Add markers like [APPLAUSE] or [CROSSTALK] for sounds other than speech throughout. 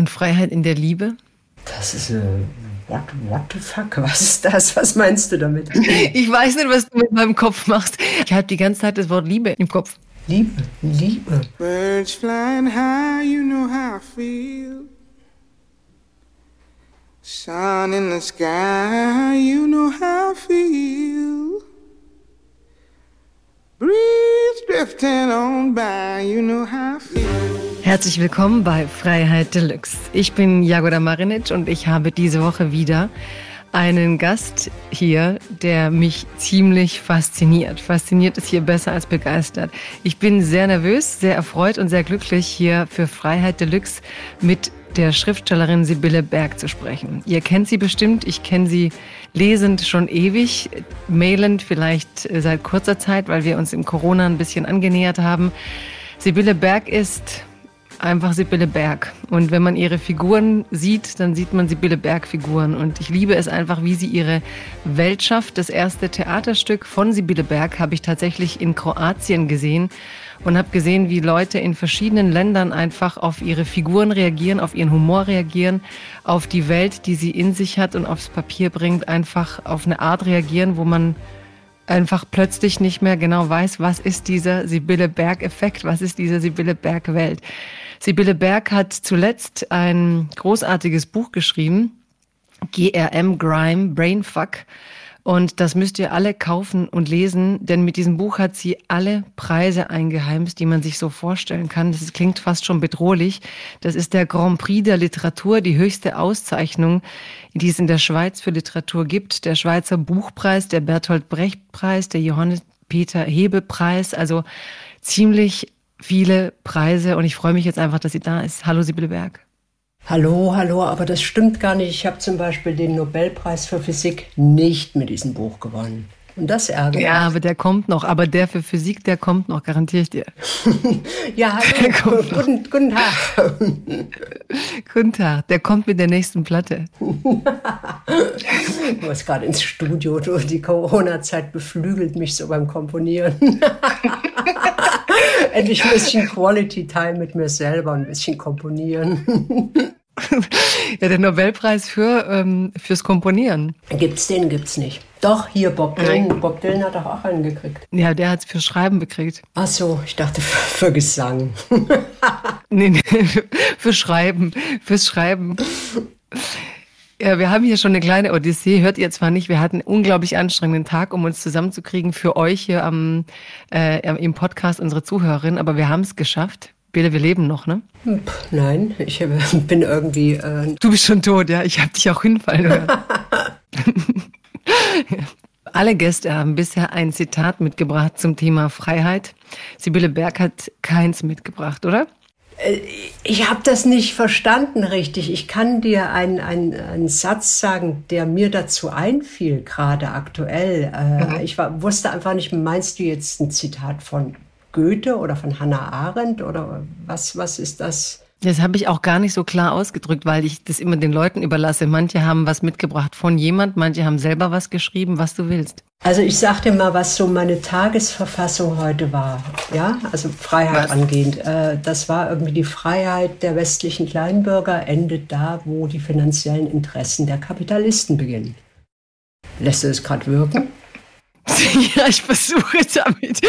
Und Freiheit in der Liebe? Das ist äh, what, what the fuck? Was ist das? Was meinst du damit? [LAUGHS] Ich weiß nicht, was du mit meinem Kopf machst. Ich habe die ganze Zeit das Wort Liebe im Kopf. Liebe, Liebe. Birds flying high, you know how I feel. Sun in the sky, you know how I feel. Breeze drifting on by, you know how I feel. Herzlich willkommen bei Freiheit Deluxe. Ich bin Jagoda Marinic und ich habe diese Woche wieder einen Gast hier, der mich ziemlich fasziniert. Fasziniert ist hier besser als begeistert. Ich bin sehr nervös, sehr erfreut und sehr glücklich, hier für Freiheit Deluxe mit der Schriftstellerin Sibylle Berg zu sprechen. Ihr kennt sie bestimmt, ich kenne sie lesend schon ewig, mailend vielleicht seit kurzer Zeit, weil wir uns im Corona ein bisschen angenähert haben. Sibylle Berg ist einfach Sibylle Berg. Und wenn man ihre Figuren sieht, dann sieht man Sibylle Berg-Figuren. Und ich liebe es einfach, wie sie ihre Welt schafft. Das erste Theaterstück von Sibylle Berg habe ich tatsächlich in Kroatien gesehen und habe gesehen, wie Leute in verschiedenen Ländern einfach auf ihre Figuren reagieren, auf ihren Humor reagieren, auf die Welt, die sie in sich hat und aufs Papier bringt, einfach auf eine Art reagieren, wo man einfach plötzlich nicht mehr genau weiß, was ist dieser Sibylle Berg-Effekt, was ist diese Sibylle Berg-Welt. Sibylle Berg hat zuletzt ein großartiges Buch geschrieben, GRM Grime Brainfuck. Und das müsst ihr alle kaufen und lesen, denn mit diesem Buch hat sie alle Preise eingeheimst, die man sich so vorstellen kann. Das klingt fast schon bedrohlich. Das ist der Grand Prix der Literatur, die höchste Auszeichnung, die es in der Schweiz für Literatur gibt. Der Schweizer Buchpreis, der Bertolt Brecht Preis, der Johannes Peter Hebe Preis. Also ziemlich viele Preise und ich freue mich jetzt einfach, dass sie da ist. Hallo Sibylle Berg. Hallo, hallo, aber das stimmt gar nicht. Ich habe zum Beispiel den Nobelpreis für Physik nicht mit diesem Buch gewonnen. Und das ärgert mich. Ja, aber der kommt noch. Aber der für Physik, der kommt noch, garantiere ich dir. [LAUGHS] ja, hallo. Guten, guten Tag. [LAUGHS] guten Tag. Der kommt mit der nächsten Platte. [LAUGHS] ich muss gerade ins Studio. Die Corona-Zeit beflügelt mich so beim Komponieren. [LAUGHS] Endlich ein bisschen Quality Time mit mir selber, ein bisschen komponieren. ja, der Nobelpreis für, ähm, fürs Komponieren. Gibt's den, gibt's nicht. Doch, hier Bob Dylan. Bob Dylan hat doch auch einen gekriegt. Ja, der hat's für Schreiben gekriegt. Ach so, ich dachte für, für Gesang. [LAUGHS] nee, nee, für Schreiben, fürs Schreiben. [LAUGHS] Ja, wir haben hier schon eine kleine Odyssee, hört ihr zwar nicht, wir hatten einen unglaublich anstrengenden Tag, um uns zusammenzukriegen für euch hier am, äh, im Podcast, unsere Zuhörerin, aber wir haben es geschafft. Bele, wir leben noch, ne? Nein, ich [LAUGHS] bin irgendwie. Äh du bist schon tot, ja. Ich habe dich auch hinfallen hören. [LAUGHS] [LAUGHS] Alle Gäste haben bisher ein Zitat mitgebracht zum Thema Freiheit. Sibylle Berg hat keins mitgebracht, oder? Äh, ich habe das nicht verstanden richtig. Ich kann dir einen, einen, Satz sagen, der mir dazu einfiel, gerade aktuell. Äh, mhm. Ich war, wusste einfach nicht, meinst du jetzt ein Zitat von Goethe oder von Hannah Arendt oder was, was ist das? Das habe ich auch gar nicht so klar ausgedrückt, weil ich das immer den Leuten überlasse. Manche haben was mitgebracht von jemand, manche haben selber was geschrieben, was du willst. Also ich sag dir mal, was so meine Tagesverfassung heute war. Ja, also Freiheit was? angehend. Äh, das war irgendwie die Freiheit der westlichen Kleinbürger endet da, wo die finanziellen Interessen der Kapitalisten beginnen. Lässt du es gerade wirken? [LAUGHS] Ja, ich versuche damit.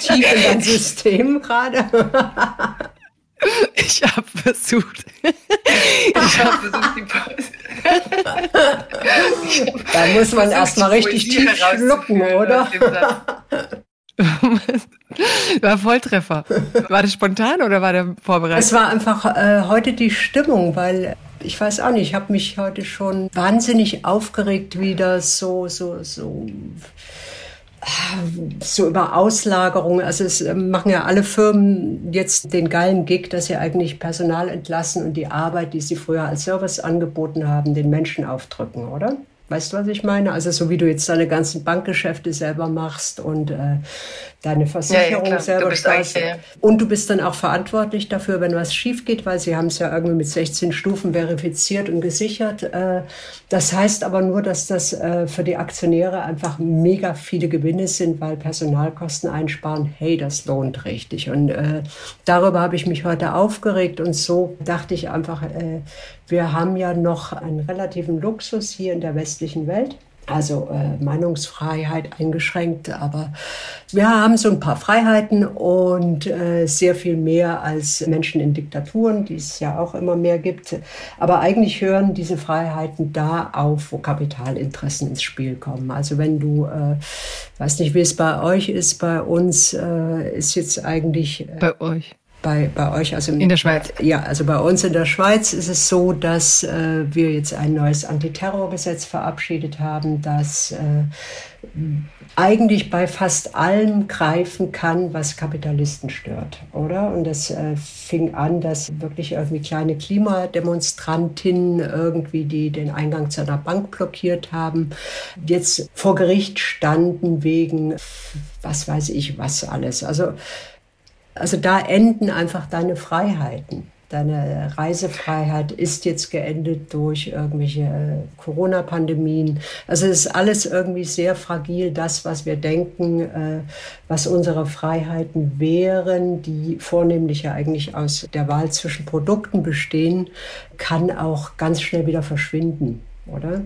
Tief in dein System gerade. [LAUGHS] Ich habe versucht. Ich habe [LAUGHS] versucht, die Pause. Da muss man erstmal richtig tief schlucken, oder? [LAUGHS] War Volltreffer. War das spontan oder war der vorbereitet? Es war einfach äh, heute die Stimmung, weil ich weiß auch nicht, ich habe mich heute schon wahnsinnig aufgeregt, wie das so, so, so so über Auslagerung. Also es ähm, machen ja alle Firmen jetzt den geilen Gig, dass sie eigentlich Personal entlassen und die Arbeit, die sie früher als Service angeboten haben, den Menschen aufdrücken, oder? Weißt du, was ich meine? Also so wie du jetzt deine ganzen Bankgeschäfte selber machst und äh, deine Versicherung ja, ja, selber sparst. Ja. Und du bist dann auch verantwortlich dafür, wenn was schief geht, weil sie haben es ja irgendwie mit 16 Stufen verifiziert und gesichert. Äh, das heißt aber nur, dass das äh, für die Aktionäre einfach mega viele Gewinne sind, weil Personalkosten einsparen, hey, das lohnt richtig. Und äh, darüber habe ich mich heute aufgeregt und so dachte ich einfach, äh, wir haben ja noch einen relativen Luxus hier in der westlichen Welt. Also äh, Meinungsfreiheit eingeschränkt, aber wir haben so ein paar Freiheiten und äh, sehr viel mehr als Menschen in Diktaturen, die es ja auch immer mehr gibt. Aber eigentlich hören diese Freiheiten da auf, wo Kapitalinteressen ins Spiel kommen. Also wenn du, äh, weiß nicht, wie es bei euch ist, bei uns äh, ist jetzt eigentlich. Äh, bei euch bei, bei euch, also in der Schweiz. Ja, also bei uns in der Schweiz ist es so, dass äh, wir jetzt ein neues Antiterrorgesetz verabschiedet haben, das äh, eigentlich bei fast allem greifen kann, was Kapitalisten stört, oder? Und das äh, fing an, dass wirklich irgendwie kleine Klimademonstrantinnen irgendwie, die den Eingang zu einer Bank blockiert haben, jetzt vor Gericht standen wegen was weiß ich was alles. Also also da enden einfach deine Freiheiten. Deine Reisefreiheit ist jetzt geendet durch irgendwelche äh, Corona-Pandemien. Also es ist alles irgendwie sehr fragil, das, was wir denken, äh, was unsere Freiheiten wären, die vornehmlich ja eigentlich aus der Wahl zwischen Produkten bestehen, kann auch ganz schnell wieder verschwinden, oder?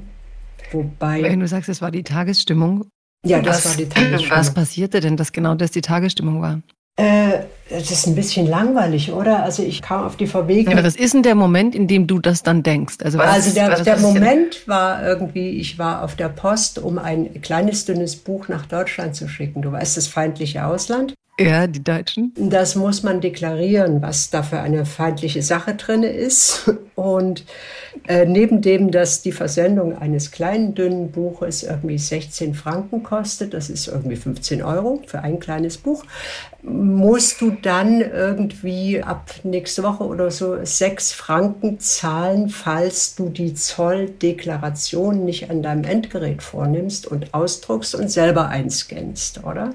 Wobei. Wenn du sagst, es war die Tagesstimmung. Ja, das was, war die Tagesstimmung. Was passierte denn, dass genau das die Tagesstimmung war? Äh, das ist ein bisschen langweilig, oder? Also ich kam auf die Verwege. Ja, was ist denn der Moment, in dem du das dann denkst? Also, also der, der Moment war irgendwie, ich war auf der Post, um ein kleines, dünnes Buch nach Deutschland zu schicken. Du weißt, das feindliche Ausland. Ja, die Deutschen. Das muss man deklarieren, was da für eine feindliche Sache drin ist. Und äh, neben dem, dass die Versendung eines kleinen, dünnen Buches irgendwie 16 Franken kostet, das ist irgendwie 15 Euro für ein kleines Buch, musst du dann irgendwie ab nächste Woche oder so sechs Franken zahlen, falls du die Zolldeklaration nicht an deinem Endgerät vornimmst und ausdruckst und selber einscannst, oder?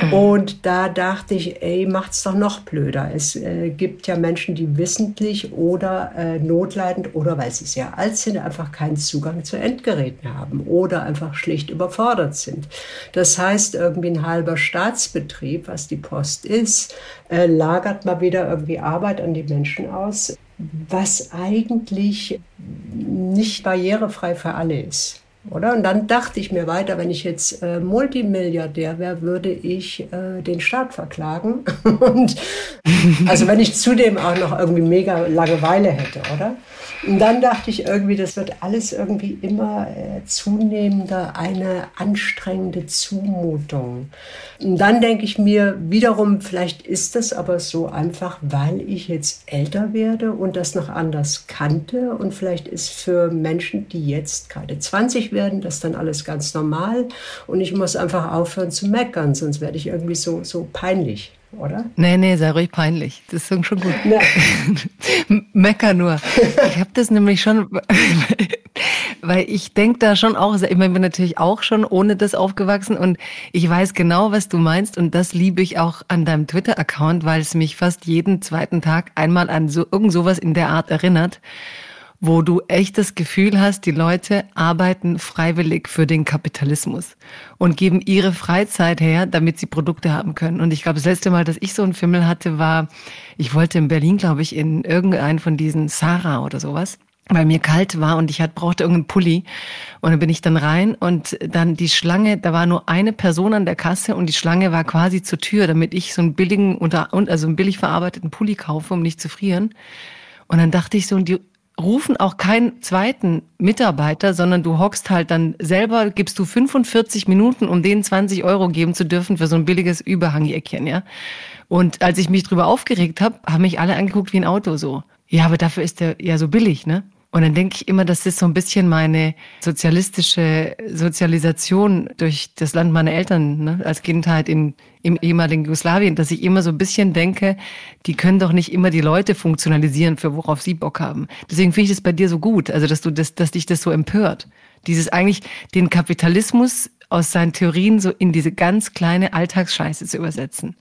Mhm. Und da dachte ich, ey, macht's doch noch blöder. Es äh, gibt ja Menschen, die wissentlich oder äh, notleidend oder weil sie sehr alt sind, einfach keinen Zugang zu Endgeräten haben oder einfach schlicht überfordert sind. Das heißt, irgendwie ein halber Staatsbetrieb, was die Post ist, äh, lagert mal wieder irgendwie Arbeit an die Menschen aus, was eigentlich nicht barrierefrei für alle ist. Oder? Und dann dachte ich mir weiter, wenn ich jetzt äh, Multimilliardär wäre, würde ich äh, den Staat verklagen. [LAUGHS] Und also wenn ich zudem auch noch irgendwie mega Langeweile hätte, oder? Und dann dachte ich irgendwie, das wird alles irgendwie immer äh, zunehmender eine anstrengende Zumutung. Und dann denke ich mir wiederum, vielleicht ist das aber so einfach, weil ich jetzt älter werde und das noch anders kannte. Und vielleicht ist für Menschen, die jetzt gerade 20 werden, das dann alles ganz normal. Und ich muss einfach aufhören zu meckern, sonst werde ich irgendwie so, so peinlich oder? Nee, nee, sei ruhig peinlich. Das ist schon gut. Ja. [LAUGHS] Mecker nur. Ich habe das nämlich schon, [LAUGHS] weil ich denke da schon auch, ich meine, bin natürlich auch schon ohne das aufgewachsen und ich weiß genau, was du meinst und das liebe ich auch an deinem Twitter-Account, weil es mich fast jeden zweiten Tag einmal an so irgend sowas in der Art erinnert wo du echt das Gefühl hast, die Leute arbeiten freiwillig für den Kapitalismus und geben ihre Freizeit her, damit sie Produkte haben können. Und ich glaube, das letzte Mal, dass ich so einen Fimmel hatte, war, ich wollte in Berlin, glaube ich, in irgendeinen von diesen Sarah oder sowas weil mir kalt war und ich hat, brauchte irgendeinen Pulli. Und dann bin ich dann rein und dann die Schlange, da war nur eine Person an der Kasse und die Schlange war quasi zur Tür, damit ich so einen billigen, unter, also einen billig verarbeiteten Pulli kaufe, um nicht zu frieren. Und dann dachte ich so, und die rufen auch keinen zweiten Mitarbeiter, sondern du hockst halt dann selber, gibst du 45 Minuten, um denen 20 Euro geben zu dürfen für so ein billiges Überhangjäckchen, ja. Und als ich mich drüber aufgeregt habe, haben mich alle angeguckt wie ein Auto so. Ja, aber dafür ist der ja so billig, ne? Und dann denke ich immer, das ist so ein bisschen meine sozialistische Sozialisation durch das Land meiner Eltern ne, als Kindheit in, im ehemaligen Jugoslawien, dass ich immer so ein bisschen denke, die können doch nicht immer die Leute funktionalisieren, für worauf sie Bock haben. Deswegen finde ich das bei dir so gut, also dass du das, dass dich das so empört. Dieses eigentlich den Kapitalismus aus seinen Theorien so in diese ganz kleine Alltagsscheiße zu übersetzen.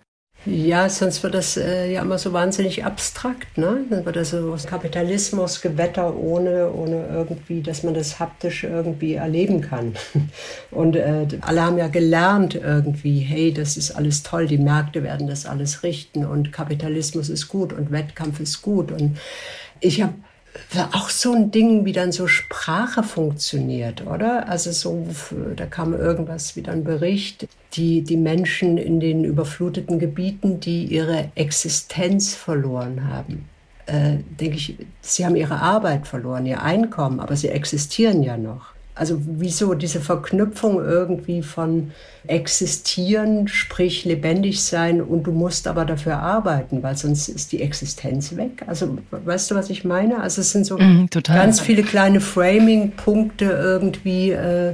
Ja, sonst wird das äh, ja immer so wahnsinnig abstrakt. Ne? Dann wird das so Kapitalismus, Gewetter ohne, ohne irgendwie, dass man das haptisch irgendwie erleben kann. [LAUGHS] Und äh, alle haben ja gelernt irgendwie, hey, das ist alles toll, die Märkte werden das alles richten und Kapitalismus ist gut und Wettkampf ist gut. Und ich habe auch so ein Ding, wie dann so Sprache funktioniert, oder? Also so, da kam irgendwas, wie ein Bericht, die, die Menschen in den überfluteten Gebieten, die ihre Existenz verloren haben. Äh, denke ich, sie haben ihre Arbeit verloren, ihr Einkommen, aber sie existieren ja noch. Also wieso diese Verknüpfung irgendwie von existieren, sprich lebendig sein und du musst aber dafür arbeiten, weil sonst ist die Existenz weg. Also weißt du, was ich meine? Also es sind so mm, ganz viele kleine Framing-Punkte irgendwie, äh,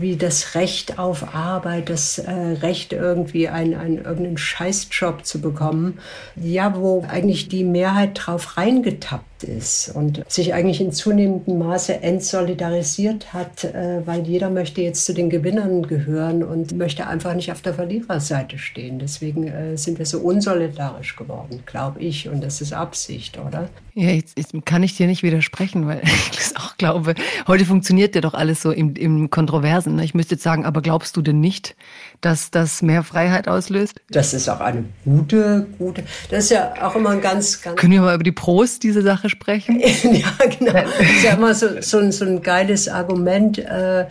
wie das Recht auf Arbeit, das äh, Recht irgendwie einen, einen irgendeinen Scheißjob zu bekommen, ja, wo eigentlich die Mehrheit drauf reingetappt ist und sich eigentlich in zunehmendem Maße entsolidarisiert hat, äh, weil jeder möchte jetzt zu den Gewinnern gehören und möchte möchte einfach nicht auf der Verliererseite stehen. Deswegen äh, sind wir so unsolidarisch geworden, glaube ich. Und das ist Absicht, oder? Ja, jetzt, jetzt, kann ich dir nicht widersprechen, weil [LAUGHS] ich das auch glaube. Heute funktioniert ja doch alles so im, im Kontroversen. Ne? Ich müsste jetzt sagen, aber glaubst du denn nicht, dass das mehr Freiheit auslöst? Das ist auch eine gute, gute. Das ist ja auch immer ein ganz, ganz. Können wir mal über die Pros diese Sache sprechen? [LAUGHS] ja, genau. Das ist ja immer so, so, so ein geiles Argument. Äh,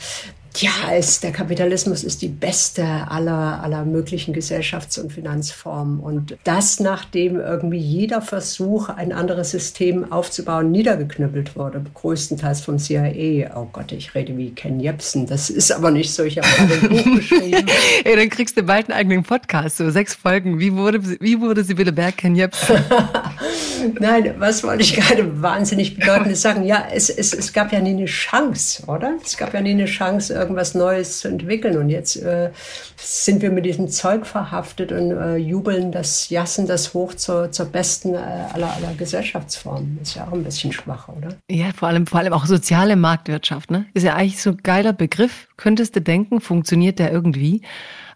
ja, es, der Kapitalismus ist die beste aller, aller möglichen Gesellschafts- und Finanzformen. Und das, nachdem irgendwie jeder Versuch, ein anderes System aufzubauen, niedergeknüppelt wurde, größtenteils vom CIA. Oh Gott, ich rede wie Ken Jebsen. Das ist aber nicht so. Ich habe ein Buch [LAUGHS] geschrieben. Ey, dann kriegst du bald einen eigenen Podcast, so sechs Folgen. Wie wurde, wie wurde Sibylle Berg Ken Jebsen? [LAUGHS] Nein, was wollte ich gerade wahnsinnig bedeutendes sagen? Ja, es, es, es gab ja nie eine Chance, oder? Es gab ja nie eine Chance, irgendwas Neues zu entwickeln. Und jetzt äh, sind wir mit diesem Zeug verhaftet und äh, jubeln das, jassen das hoch zur, zur besten äh, aller, aller Gesellschaftsformen. ist ja auch ein bisschen schwach, oder? Ja, vor allem, vor allem auch soziale Marktwirtschaft, ne? Ist ja eigentlich so ein geiler Begriff. Könntest du denken, funktioniert der irgendwie?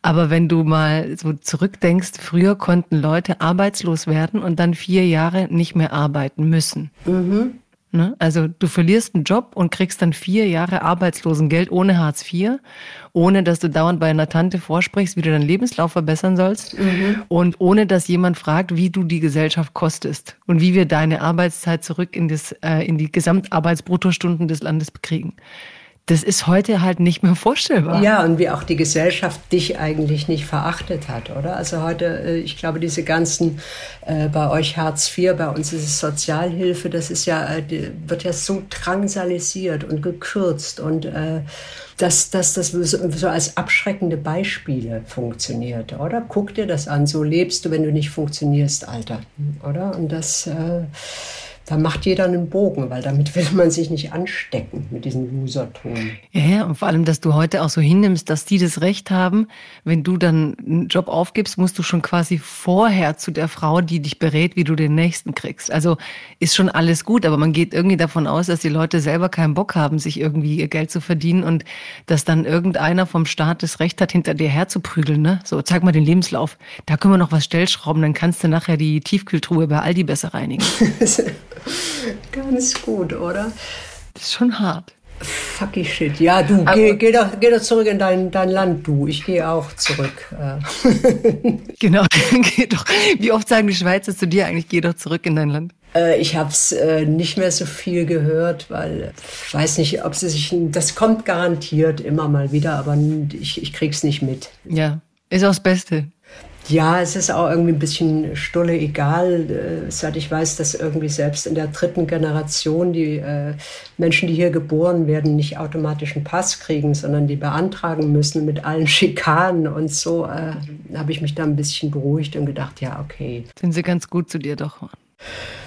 Aber wenn du mal so zurückdenkst, früher konnten Leute arbeitslos werden und dann vier Jahre nicht mehr arbeiten müssen. Mhm. Ne? Also du verlierst einen Job und kriegst dann vier Jahre Arbeitslosengeld ohne Hartz IV, ohne dass du dauernd bei einer Tante vorsprichst, wie du deinen Lebenslauf verbessern sollst mhm. und ohne dass jemand fragt, wie du die Gesellschaft kostest und wie wir deine Arbeitszeit zurück in, das, äh, in die Gesamtarbeitsbruttostunden des Landes kriegen das ist heute halt nicht mehr [LAUGHS] vorstellbar. Ja, und wie auch die Gesellschaft dich eigentlich nicht verachtet hat, oder? Also heute, äh, ich glaube, diese ganzen, äh, bei euch Hartz IV, bei uns ist es Sozialhilfe, das ist ja, äh, wird ja so drangsalisiert und gekürzt und dass, dass das so als abschreckende Beispiele funktioniert, oder? Guck dir das an, so lebst du, wenn du nicht funktionierst, Alter, oder? Und das... Äh, da macht jeder einen Bogen, weil damit will man sich nicht anstecken mit diesem Userton. Ja, ja, und vor allem, dass du heute auch so hinnimmst, dass die das Recht haben, wenn du dann einen Job aufgibst, musst du schon quasi vorher zu der Frau, die dich berät, wie du den nächsten kriegst. Also ist schon alles gut, aber man geht irgendwie davon aus, dass die Leute selber keinen Bock haben, sich irgendwie ihr Geld zu verdienen und dass dann irgendeiner vom Staat das Recht hat, hinter dir herzuprügeln. Ne? So, zeig mal den Lebenslauf. Da können wir noch was stellschrauben, dann kannst du nachher die Tiefkühltruhe bei Aldi besser reinigen. [LAUGHS] Ganz gut, oder? Das ist schon hart. Fucky shit. Ja, du, geh, geh, doch, geh doch zurück in dein, dein Land, du. Ich gehe auch zurück. [LAUGHS] Genau, [LAUGHS] geh doch. Wie oft sagen die Schweizer zu dir eigentlich, geh doch zurück in dein Land? Äh, ich habe es äh, nicht mehr so viel gehört, weil ich weiß nicht, ob sie sich. Das kommt garantiert immer mal wieder, aber ich, ich krieg's nicht mit. Ja, ist auch das Beste. Ja, es ist auch irgendwie ein bisschen stulle egal, äh, seit ich weiß, dass irgendwie selbst in der dritten Generation die äh, Menschen, die hier geboren werden, nicht automatisch einen Pass kriegen, sondern die beantragen müssen mit allen [LAUGHS] Schikanen und so, äh, habe ich mich da ein bisschen beruhigt und gedacht, ja, okay. Sind sie ganz gut zu dir doch.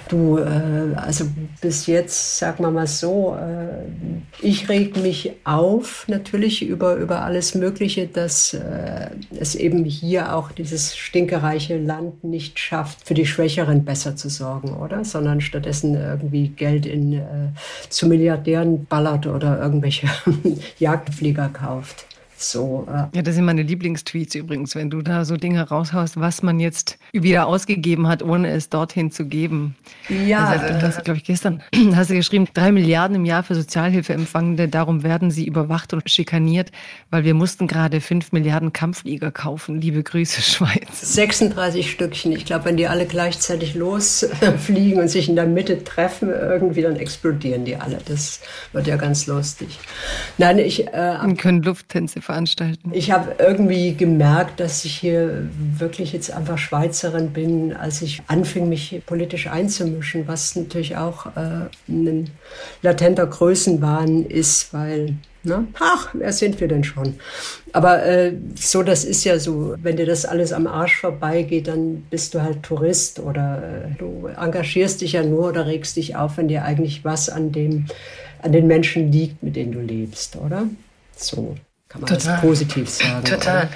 Du, äh, also bis jetzt, sagen wir mal so, äh, ich reg mich auf natürlich über, über alles Mögliche, dass äh, es eben hier auch dieses stinkereiche Land nicht schafft, für die Schwächeren besser zu sorgen, oder? Sondern stattdessen irgendwie Geld in, äh, zu Milliardären ballert oder irgendwelche [LAUGHS] Jagdflieger kauft. So, äh. Ja, das sind meine Lieblingstweets übrigens, wenn du da so Dinge raushaust, was man jetzt wieder ausgegeben hat, ohne es dorthin zu geben. Ja. Also, das, glaube ich, gestern [CLEARS THROAT] hast du geschrieben, drei Milliarden im Jahr für Sozialhilfeempfangende, darum werden sie überwacht und schikaniert, weil wir mussten gerade fünf Milliarden Kampfflieger kaufen. Liebe Grüße, [LAUGHS] Schweiz. 36 Stückchen. Ich glaube, wenn die alle gleichzeitig losfliegen [LAUGHS] und sich in der Mitte treffen, irgendwie, dann explodieren die alle. Das wird ja ganz lustig. Nein, ich... Äh, und können Lufttänze veranstalten? Ich habe irgendwie gemerkt, dass ich hier wirklich jetzt einfach Schweizerin bin, als ich anfing, mich politisch einzumischen, was natürlich auch äh, ein latenter Größenwahn ist, weil Ne? Ach, wer sind wir denn schon? Aber äh, so, das ist ja so, wenn dir das alles am Arsch vorbeigeht, dann bist du halt Tourist oder äh, du engagierst dich ja nur oder regst dich auf, wenn dir eigentlich was an dem, an den Menschen liegt, mit denen du lebst, oder? So. Kann man Total. das positiv sagen. Total. Oder?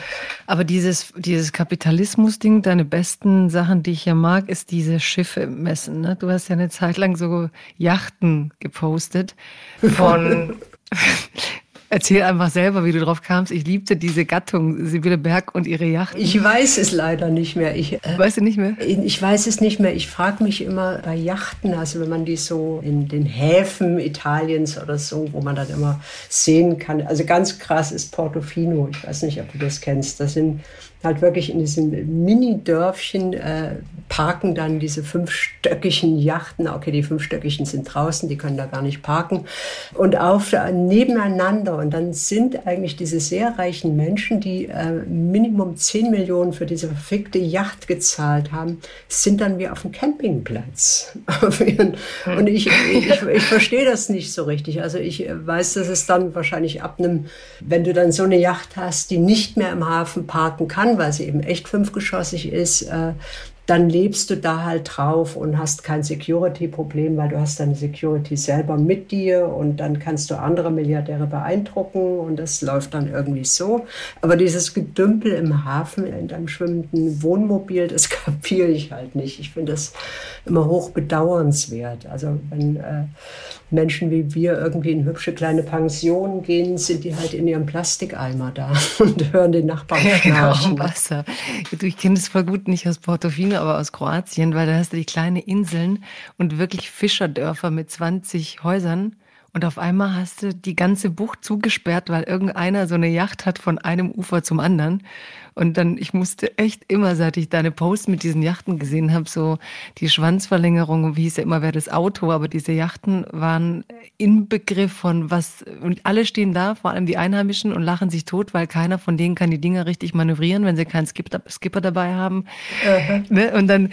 Aber dieses, dieses Kapitalismus-Ding, deine besten Sachen, die ich ja mag, ist diese Schiffe messen. Ne? Du hast ja eine Zeit lang so Yachten gepostet von [LAUGHS] Erzähl einfach selber, wie du drauf kamst. Ich liebte diese Gattung, Sibylle Berg und ihre Yacht. Ich weiß es leider nicht mehr. Ich, äh, weißt du nicht mehr? Ich weiß es nicht mehr. Ich frage mich immer bei Yachten, also wenn man die so in den Häfen Italiens oder so, wo man dann immer sehen kann. Also ganz krass ist Portofino. Ich weiß nicht, ob du das kennst. Das sind halt wirklich in diesem Mini-Dörfchen äh, parken dann diese fünfstöckigen Yachten. Okay, die fünfstöckigen sind draußen, die können da gar nicht parken. Und auf nebeneinander. Und dann sind eigentlich diese sehr reichen Menschen, die äh, Minimum 10 Millionen für diese verfickte Yacht gezahlt haben, sind dann wie auf dem Campingplatz. [LAUGHS] Und ich, ich, ich verstehe das nicht so richtig. Also ich weiß, dass es dann wahrscheinlich ab einem, wenn du dann so eine Yacht hast, die nicht mehr im Hafen parken kann, kann, weil sie eben echt fünfgeschossig ist, äh, dann lebst du da halt drauf und hast kein Security-Problem, weil du hast deine Security selber mit dir und dann kannst du andere Milliardäre beeindrucken und das läuft dann irgendwie so. Aber dieses Gedümpel im Hafen in deinem schwimmenden Wohnmobil, das [LAUGHS] kapiere ich halt nicht. Ich finde das immer hoch bedauernswert. Also wenn äh, Menschen wie wir irgendwie in hübsche kleine Pensionen gehen, sind die halt in ihrem Plastikeimer da [LAUGHS] und hören den Nachbarn ja, genau, Wasser. Du, ich kenne das voll gut, nicht aus Portofino, aber aus Kroatien, weil da hast du die kleinen Inseln und wirklich Fischerdörfer mit 20 Häusern. Und auf einmal hast du die ganze Bucht zugesperrt, weil irgendeiner so eine Yacht hat von einem Ufer zum anderen. Und dann, ich musste echt immer, seit ich deine Posts mit diesen Yachten gesehen habe, so die Schwanzverlängerung, wie hieß ja immer, wer das Auto, aber diese Yachten waren Inbegriff von was, und alle stehen da, vor allem die Einheimischen, und lachen sich tot, weil keiner von denen kann die Dinger richtig manövrieren, wenn sie keinen Skipper, Skipper dabei haben. Uh -huh. Und dann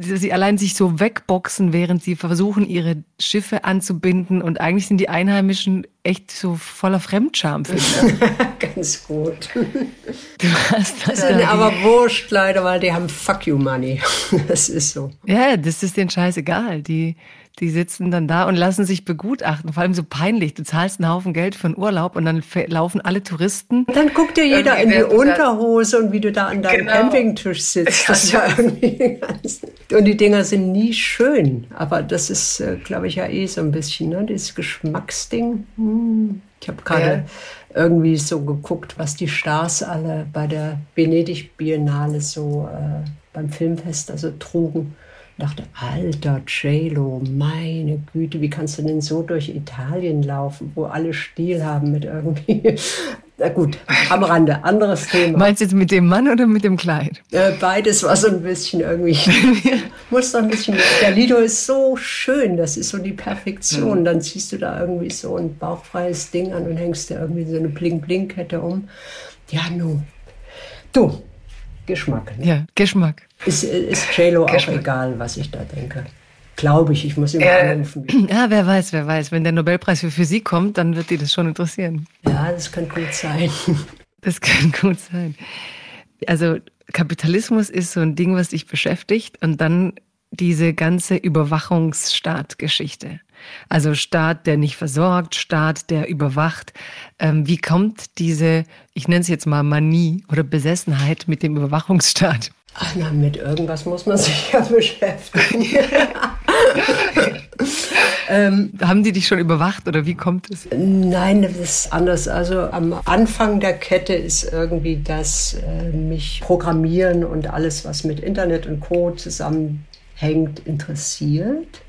sie allein sich so wegboxen, während sie versuchen, ihre Schiffe anzubinden. Und eigentlich sind die Einheimischen echt so voller Fremdscham, [LAUGHS] Ganz gut. Du hast das dann aber wurscht leider, weil die haben Fuck you Money. [LAUGHS] Das ist so. Ja, das ist denen scheißegal. Die, die sitzen dann da und lassen sich begutachten. Vor allem so peinlich. Du zahlst einen Haufen Geld für einen Urlaub und dann laufen alle Touristen. Dann guckt dir jeder in die Unterhose und wie du da an deinem genau. Campingtisch sitzt. Das ja irgendwie ganz und die Dinger sind nie schön. Aber das ist, äh, glaube ich, ja eh so ein bisschen, ne? dieses Geschmacksding. Hm. Ich habe gerade ja. irgendwie so geguckt, was die Stars alle bei der Venedig Biennale so äh, beim Filmfest also trugen dachte, alter JLo, meine Güte, wie kannst du denn so durch Italien laufen, wo alle Stil haben mit irgendwie. [LAUGHS] Na gut, am Rande, anderes Thema. Meinst du jetzt mit dem Mann oder mit dem Kleid? Äh, beides war so ein bisschen irgendwie. [LAUGHS] muss doch ein bisschen. Der Lido ist so schön, das ist so die Perfektion. Mhm. Dann ziehst du da irgendwie so ein bauchfreies Ding an und hängst dir irgendwie so eine Bling-Bling-Kette um. Ja, nun. Du, Geschmack. Ne? Ja, Geschmack. Ist, ist JLo auch egal, was ich da denke. Glaube ich, ich muss immer äh, anrufen. Ja, [CLEARS THROAT] wer weiß, wer weiß. Wenn der Nobelpreis für Physik kommt, dann wird dir das schon interessieren. Ja, das kann gut sein. [LAUGHS] Das kann gut sein. Also Kapitalismus ist so ein Ding, was dich beschäftigt und dann diese ganze Überwachungsstaat-Geschichte? Also Staat, der nicht versorgt, Staat, der überwacht. Ähm, wie kommt diese, ich nenne es jetzt mal Manie oder Besessenheit mit dem Überwachungsstaat? Ach na, mit irgendwas muss man sich ja [LAUGHS] beschäftigen. [LAUGHS] ähm, Haben die dich schon überwacht oder wie kommt es? Nein, das ist anders. Also am Anfang der Kette ist irgendwie das äh, mich Programmieren und alles, was mit Internet und Co. zusammenhängt, interessiert.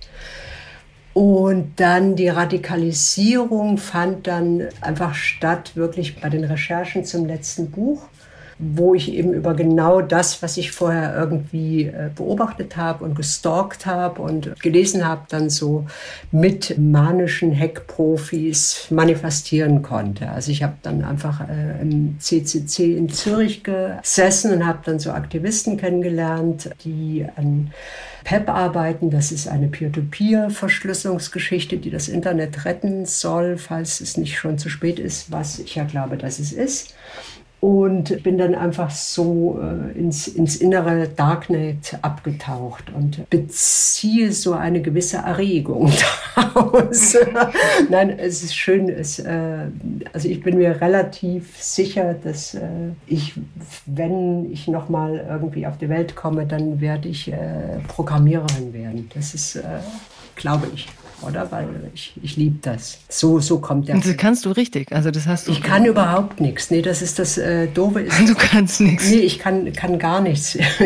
Und dann die Radikalisierung fand dann einfach statt, wirklich bei den Recherchen zum letzten Buch wo ich eben über genau das, was ich vorher irgendwie äh, beobachtet habe und gestalkt habe und gelesen habe, dann so mit manischen Hackprofis manifestieren konnte. Also ich habe dann einfach äh, im CCC in Zürich gesessen und habe dann so Aktivisten kennengelernt, die an PEP arbeiten. Das ist eine Peer-to-Peer-Verschlüsselungsgeschichte, die das Internet retten soll, falls es nicht schon zu spät ist, was ich ja glaube, dass es ist und bin dann einfach so äh, ins, ins innere Darknet abgetaucht und beziehe so eine gewisse Erregung [LAUGHS] daraus. [LAUGHS] Nein, es ist schön, es, äh, also ich bin mir relativ sicher, dass äh, ich, wenn ich nochmal irgendwie auf die Welt komme, dann werde ich äh, Programmiererin werden. Das ist, äh, glaube ich oder? Weil ich, ich liebe das. So, so kommt der. Und das kannst du richtig. Also das hast du. Ich kann überhaupt nichts. Nee, das ist das äh, Doofe. Ist, [LAUGHS] du kannst nichts. Nee, ich kann, kann gar nichts. [LAUGHS]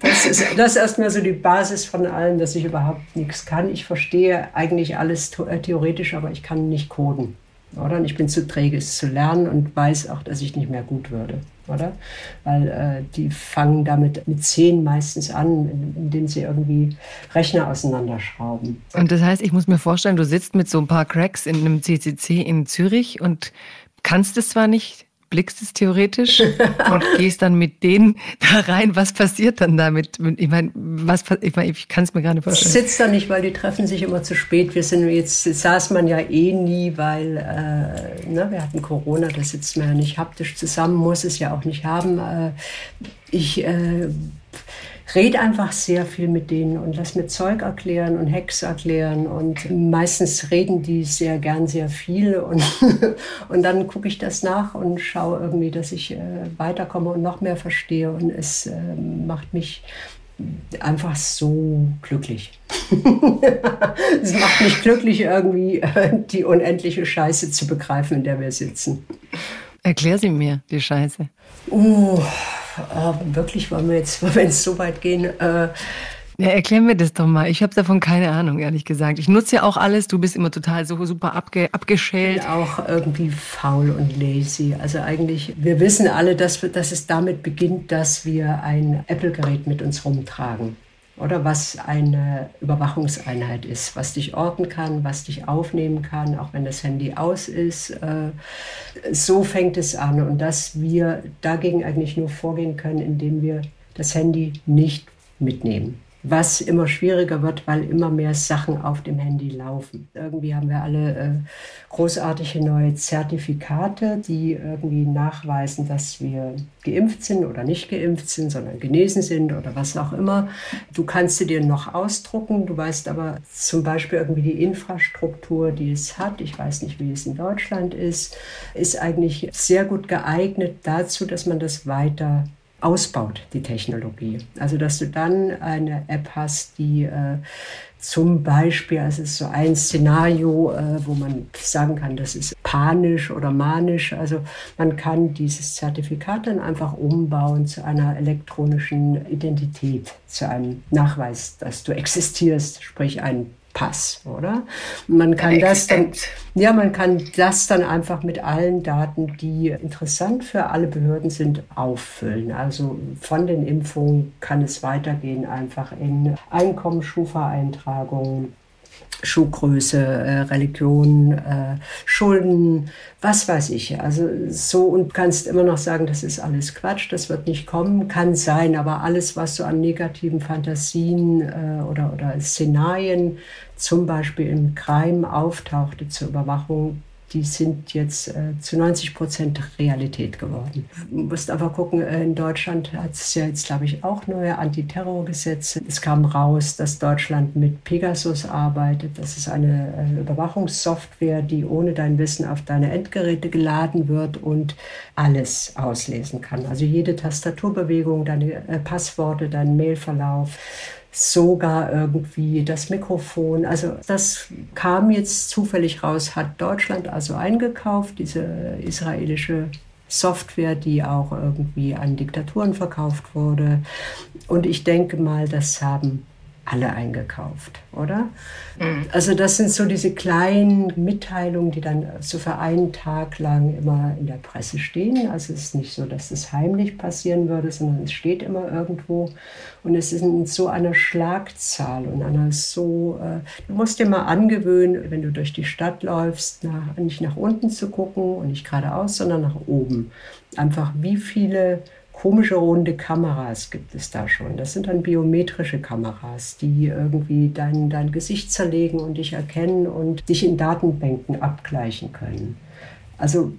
das ist das ist erstmal so die Basis von allem, dass ich überhaupt nichts kann. Ich verstehe eigentlich alles äh, theoretisch, aber ich kann nicht coden. Oder? Und ich bin zu träge, es zu lernen und weiß auch, dass ich nicht mehr gut würde oder? Weil äh, die fangen damit mit zehn meistens an, indem sie irgendwie Rechner auseinanderschrauben. Und das heißt, ich muss mir vorstellen, du sitzt mit so ein paar Cracks in einem CCC in Zürich und kannst es zwar nicht, blickst es theoretisch [LAUGHS] und gehst dann mit denen da rein. Was passiert dann damit? Ich meine, was, ich, mein, ich kann es mir gar nicht vorstellen. Ich sitze da nicht, weil die treffen sich immer zu spät. Wir sind jetzt, saß man ja eh nie, weil äh, ne, wir hatten Corona, da sitzt man ja nicht haptisch zusammen, muss es ja auch nicht haben. Äh, ich äh, rede einfach sehr viel mit denen und lass mir Zeug erklären und Hex erklären und meistens reden die sehr gern sehr viel und, [LAUGHS] und dann gucke ich das nach und schaue irgendwie, dass ich äh, weiterkomme und noch mehr verstehe und es äh, macht mich einfach so glücklich. [LAUGHS] es macht mich glücklich, irgendwie äh, die unendliche Scheiße zu begreifen, in der wir sitzen. Erklär sie mir, die Scheiße. Uh, äh, wirklich, wollen wir jetzt, [LAUGHS] wir jetzt so weit gehen? Äh, ja, erklär mir das doch mal. Ich habe davon keine Ahnung, ehrlich gesagt. Ich nutze ja auch alles. Du bist immer total so super abge, abgeschält. Ich bin auch irgendwie faul und lazy. Also eigentlich, wir wissen alle, dass, dass es damit beginnt, dass wir ein Apple-Gerät mit uns rumtragen oder was eine Überwachungseinheit ist, was dich orten kann, was dich aufnehmen kann, auch wenn das Handy aus ist. Äh, so fängt es an und dass wir dagegen eigentlich nur vorgehen können, indem wir das Handy nicht mitnehmen was immer schwieriger wird, weil immer mehr Sachen auf dem Handy laufen. Irgendwie haben wir alle äh, großartige neue Zertifikate, die irgendwie nachweisen, dass wir geimpft sind oder nicht geimpft sind, sondern genesen sind oder was auch immer. Du kannst sie dir noch ausdrucken, du weißt aber zum Beispiel irgendwie die Infrastruktur, die es hat, ich weiß nicht, wie es in Deutschland ist, ist eigentlich sehr gut geeignet dazu, dass man das weiter ausbaut, die Technologie. Also dass du dann eine App hast, die äh, zum Beispiel, also es ist so ein Szenario, äh, wo man sagen kann, das ist panisch oder manisch. Also man kann dieses Zertifikat dann einfach umbauen zu einer elektronischen Identität, zu einem Nachweis, dass du existierst, sprich ein Pass, oder? Man kann das dann, ja, man kann das dann einfach mit allen Daten, die interessant für alle Behörden sind, auffüllen. Also von den Impfungen kann es weitergehen einfach in Einkommen, Schufa-Eintragungen, Schuhgröße, äh, Religion, äh, Schulden, was weiß ich. Also so und kannst immer noch sagen, das ist alles Quatsch, das wird nicht kommen, kann sein, aber alles, was so an negativen Fantasien äh, oder, oder Szenarien zum Beispiel im Crime auftauchte zur Überwachung, die sind jetzt äh, zu 90 Prozent Realität geworden. Du musst einfach gucken, äh, in Deutschland hat es ja jetzt, glaube ich, auch neue Antiterrorgesetze. Es kam raus, dass Deutschland mit Pegasus arbeitet. Das ist eine äh, Überwachungssoftware, die ohne dein Wissen auf deine Endgeräte geladen wird und alles auslesen kann. Also jede Tastaturbewegung, deine äh, Passworte, deinen Mailverlauf sogar irgendwie das Mikrofon. Also das kam jetzt zufällig raus, hat Deutschland also eingekauft, diese israelische Software, die auch irgendwie an Diktaturen verkauft wurde. Und ich denke mal, das haben alle eingekauft, oder? Mhm. Also das sind so diese kleinen Mitteilungen, die dann so für einen Tag lang immer in der Presse stehen. Also es ist nicht so, dass es heimlich passieren würde, sondern es steht immer irgendwo. Und es ist in so einer Schlagzahl und einer so, äh, du musst dir mal angewöhnen, wenn du durch die Stadt läufst, nach, nicht nach unten zu gucken und nicht geradeaus, sondern nach oben. Einfach wie viele komische runde Kameras gibt es da schon. Das sind dann biometrische Kameras, die irgendwie dein, dein Gesicht zerlegen und dich erkennen und dich in Datenbanken abgleichen können. Also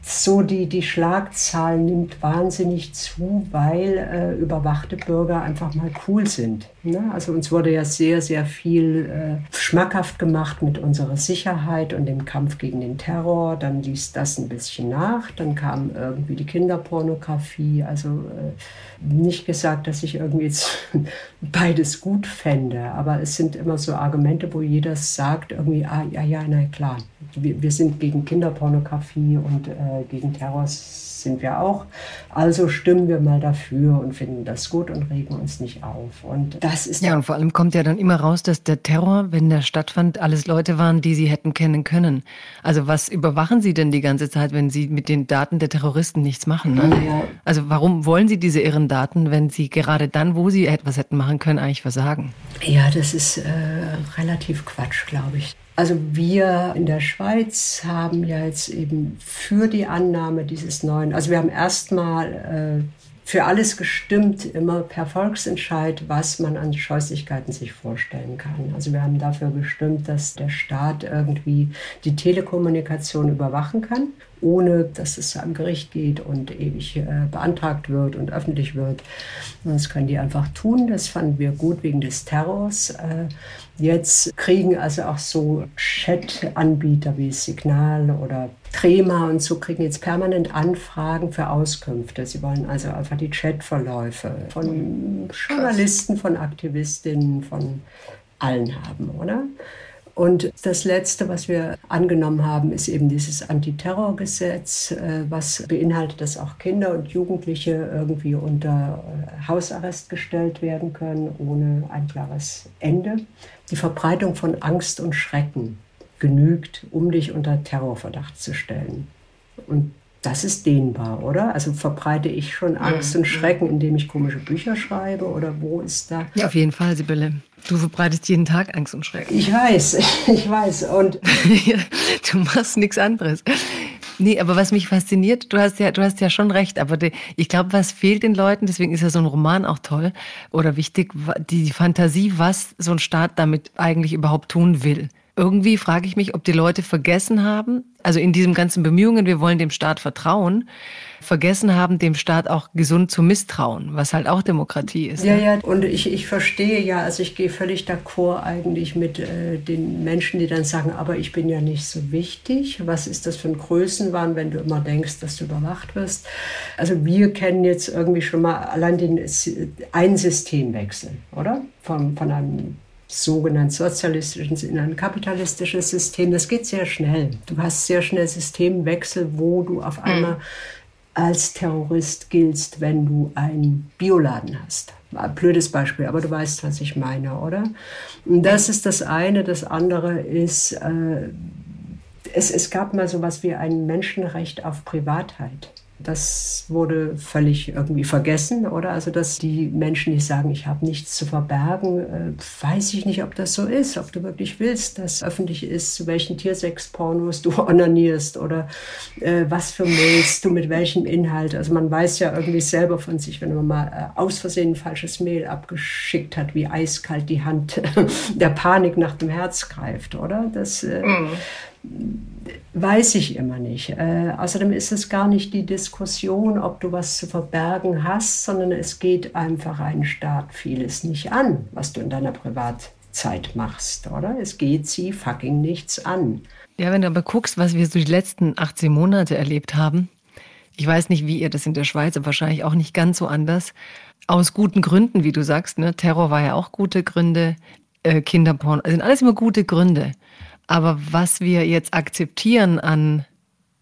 so die, die Schlagzahl nimmt wahnsinnig zu, weil äh, überwachte Bürger einfach mal cool sind. Ne? Also uns wurde ja sehr, sehr viel äh, schmackhaft gemacht mit unserer Sicherheit und dem Kampf gegen den Terror. Dann ließ das ein bisschen nach. Dann kam irgendwie die Kinderpornografie. Also äh, nicht gesagt, dass ich irgendwie jetzt [LAUGHS] beides gut fände, aber es sind immer so Argumente, wo jeder sagt irgendwie, ah, ja, ja, na klar, wir, wir sind gegen Kinderpornografie und äh, gegen Terror sind wir auch. Also stimmen wir mal dafür und finden das gut und regen uns nicht auf. Und das ist ja und vor allem kommt ja dann immer raus, dass der Terror, wenn der stattfand, alles Leute waren, die Sie hätten kennen können. Also was überwachen Sie denn die ganze Zeit, wenn Sie mit den Daten der Terroristen nichts machen? Ne? Ja. Also warum wollen Sie diese irren Daten, wenn Sie gerade dann, wo Sie etwas hätten machen können, eigentlich versagen? Ja, das ist äh, relativ Quatsch, glaube ich. Also wir in der Schweiz haben ja jetzt eben für die Annahme dieses neuen, also wir haben erstmal äh, für alles gestimmt, immer per Volksentscheid, was man an Scheußlichkeiten sich vorstellen kann. Also wir haben dafür gestimmt, dass der Staat irgendwie die Telekommunikation überwachen kann, ohne dass es am Gericht geht und ewig äh, beantragt wird und öffentlich wird. Und das können die einfach tun. Das fanden wir gut wegen des Terrors. Äh, jetzt kriegen also auch so Chat-Anbieter wie Signal oder Trema und so kriegen jetzt permanent Anfragen für Auskünfte. Sie wollen also einfach die Chatverläufe von Journalisten, von Aktivistinnen, von allen haben, oder? Und das Letzte, was wir angenommen haben, ist eben dieses Antiterrorgesetz, äh, was beinhaltet, dass auch Kinder und Jugendliche irgendwie unter äh, Hausarrest gestellt werden können, ohne ein klares Ende. Die Verbreitung von Angst und Schrecken genügt, um dich unter Terrorverdacht zu stellen. Und das ist dehnbar, oder? Also verbreite ich schon Angst und Schrecken, indem ich komische Bücher schreibe oder wo ist da? Ja, auf jeden Fall, Sibylle. Du verbreitest jeden Tag Angst und Schrecken. Ich weiß, [LAUGHS] ich weiß. Und [LAUGHS] du machst nichts anderes. Nee, aber was mich fasziniert, du hast ja, du hast ja schon recht, aber die, ich glaube, was fehlt den Leuten, deswegen ist ja so ein Roman auch toll oder wichtig, die Fantasie, was so ein Staat damit eigentlich überhaupt tun will. Irgendwie frage ich mich, ob die Leute vergessen haben, also in diesen ganzen Bemühungen, wir wollen dem Staat vertrauen, vergessen haben, dem Staat auch gesund zu misstrauen, was halt auch Demokratie ist. Ja, ne? ja, und ich, ich verstehe ja, also ich gehe völlig d'accord eigentlich mit äh, den Menschen, die dann sagen, aber ich bin ja nicht so wichtig. Was ist das für ein Größenwahn, wenn du immer denkst, dass du überwacht wirst? Also wir kennen jetzt irgendwie schon mal allein den, einen Systemwechsel, oder? Von, von einem sogenannt sozialistisches in ein kapitalistisches System. Das geht sehr schnell. Du hast sehr schnell Systemwechsel, wo du auf hm. einmal. Als Terrorist giltst, wenn du einen Bioladen hast. Blödes Beispiel, aber du weißt, was ich meine, oder? Das ist das eine. Das andere ist, äh, es, es gab mal so etwas wie ein Menschenrecht auf Privatheit. Das wurde völlig irgendwie vergessen, oder? Also, dass die Menschen, die sagen, ich habe nichts zu verbergen, äh, weiß ich nicht, ob das so ist, ob du wirklich willst, dass öffentlich ist, zu welchen Tiersexpornos du [LAUGHS] onanierst oder äh, was für Mails du mit welchem Inhalt. Also, man weiß ja irgendwie selber von sich, wenn man mal äh, aus Versehen ein falsches Mail abgeschickt hat, wie eiskalt die Hand [LAUGHS] der Panik nach dem Herz greift, oder? Das. Äh, mm weiß ich immer nicht. Äh, außerdem ist es gar nicht die Diskussion, ob du was zu verbergen hast, sondern es geht einfach einen Staat vieles nicht an, was du in deiner Privatzeit machst, oder? Es geht sie fucking nichts an. Ja, wenn du aber guckst, was wir so die letzten 18 Monate erlebt haben, ich weiß nicht, wie ihr das in der Schweiz, aber wahrscheinlich auch nicht ganz so anders. Aus guten Gründen, wie du sagst, ne? Terror war ja auch gute Gründe, äh, Kinderporn, sind alles immer gute Gründe. Aber was wir jetzt akzeptieren an,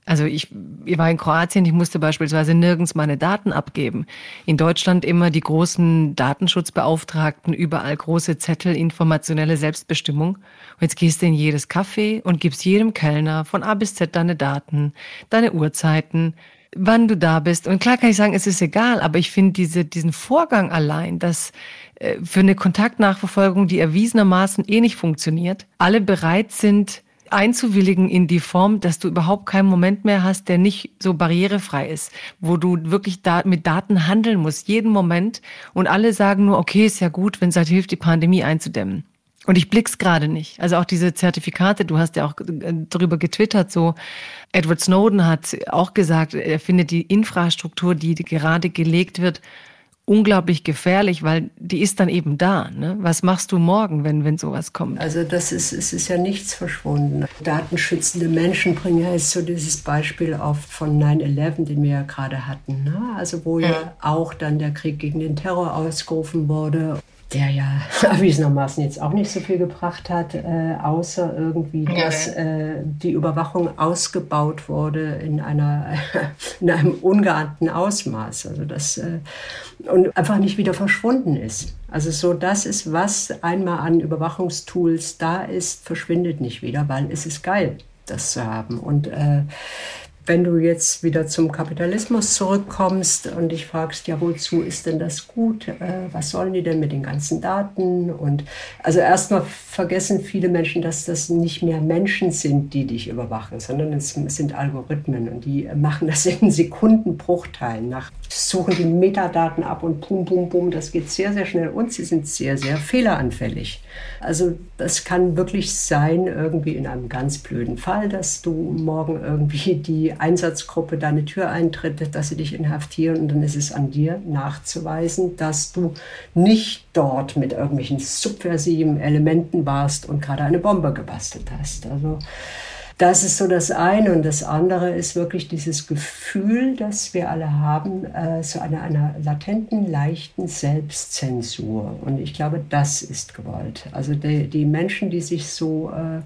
also ich, ich war in Kroatien, ich musste beispielsweise nirgends meine Daten abgeben. In Deutschland immer die großen Datenschutzbeauftragten, überall große Zettel, informationelle Selbstbestimmung. Und jetzt gehst du in jedes Café und gibst jedem Kellner von A bis Z deine Daten, deine Uhrzeiten, wann du da bist. Und klar kann ich sagen, es ist egal, aber ich finde diese, diesen Vorgang allein, dass für eine Kontaktnachverfolgung, die erwiesenermaßen eh nicht funktioniert, alle bereit sind, einzuwilligen in die Form, dass du überhaupt keinen Moment mehr hast, der nicht so barrierefrei ist, wo du wirklich da mit Daten handeln musst, jeden Moment. Und alle sagen nur, okay, ist ja gut, wenn es halt hilft, die Pandemie einzudämmen. Und ich blick's gerade nicht. Also auch diese Zertifikate, du hast ja auch äh, darüber getwittert, so Edward Snowden hat auch gesagt, er findet die Infrastruktur, die gerade gelegt wird, unglaublich gefährlich, weil die ist dann eben da. Ne? Was machst du morgen, wenn, wenn sowas kommt? Also das ist, es ist ja nichts verschwunden. Datenschützende Menschen bringen ja jetzt so dieses Beispiel auf von 9-11, den wir ja gerade hatten. Ne? Also wo ja. ja auch dann der Krieg gegen den Terror ausgerufen wurde der ja [LAUGHS] erwiesenermaßen jetzt auch nicht so viel gebracht hat, äh, außer irgendwie, dass äh, die Überwachung ausgebaut wurde in, einer, [LAUGHS] in einem ungeahnten Ausmaß. Also das, äh, und einfach nicht wieder verschwunden ist. Also so, das ist, was einmal an Überwachungstools da ist, verschwindet nicht wieder, weil es ist geil, das zu haben. Und äh, wenn du jetzt wieder zum Kapitalismus zurückkommst und dich fragst, ja, wozu ist denn das gut? Äh, was sollen die denn mit den ganzen Daten? Und also erstmal vergessen viele Menschen, dass das nicht mehr Menschen sind, die dich überwachen, sondern es sind Algorithmen und die machen das in Sekundenbruchteilen. Nach suchen die Metadaten ab und pum, pum, pum, das geht sehr, sehr schnell und sie sind sehr, sehr fehleranfällig. Also das kann wirklich sein, irgendwie in einem ganz blöden Fall, dass du morgen irgendwie die Einsatzgruppe deine Tür eintritt, dass sie dich inhaftieren und dann ist es an dir nachzuweisen, dass du nicht dort mit irgendwelchen subversiven Elementen warst und gerade eine Bombe gebastelt hast. Also das ist so das eine. Und das andere ist wirklich dieses Gefühl, das wir alle haben, äh, so einer, einer latenten, leichten Selbstzensur. Und ich glaube, das ist gewollt. Also die, die Menschen, die sich so äh,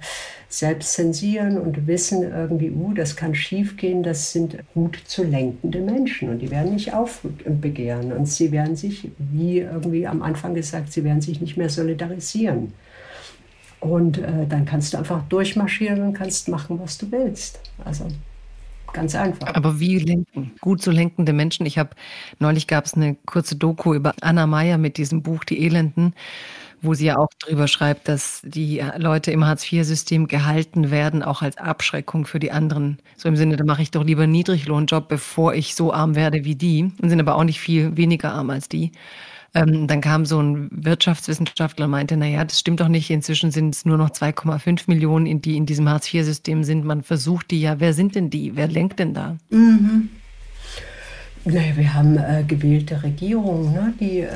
selbst zensieren und wissen irgendwie, uh, das kann schiefgehen, das sind gut zu lenkende Menschen. Und die werden nicht aufbegehren. Und sie werden sich, wie irgendwie am Anfang gesagt, sie werden sich nicht mehr solidarisieren. Und äh, dann kannst du einfach durchmarschieren und kannst machen, was du willst. Also ganz einfach. Aber wie lenken? Gut so lenkende Menschen. Ich habe neulich gab es eine kurze Doku über Anna Meyer mit diesem Buch Die Elenden, wo sie ja auch drüber schreibt, dass die Leute im Hartz-IV-System gehalten werden, auch als Abschreckung für die anderen. So im Sinne, da mache ich doch lieber einen Niedriglohnjob, bevor ich so arm werde wie die. Und sind aber auch nicht viel weniger arm als die. Ähm, dann kam so ein Wirtschaftswissenschaftler und meinte, naja, das stimmt doch nicht. Inzwischen sind es nur noch 2,5 Millionen, die in diesem Hartz-IV-System sind. Man versucht die ja. Wer sind denn die? Wer lenkt denn da? Mhm. Naja, wir haben äh, gewählte Regierungen, ne, die äh,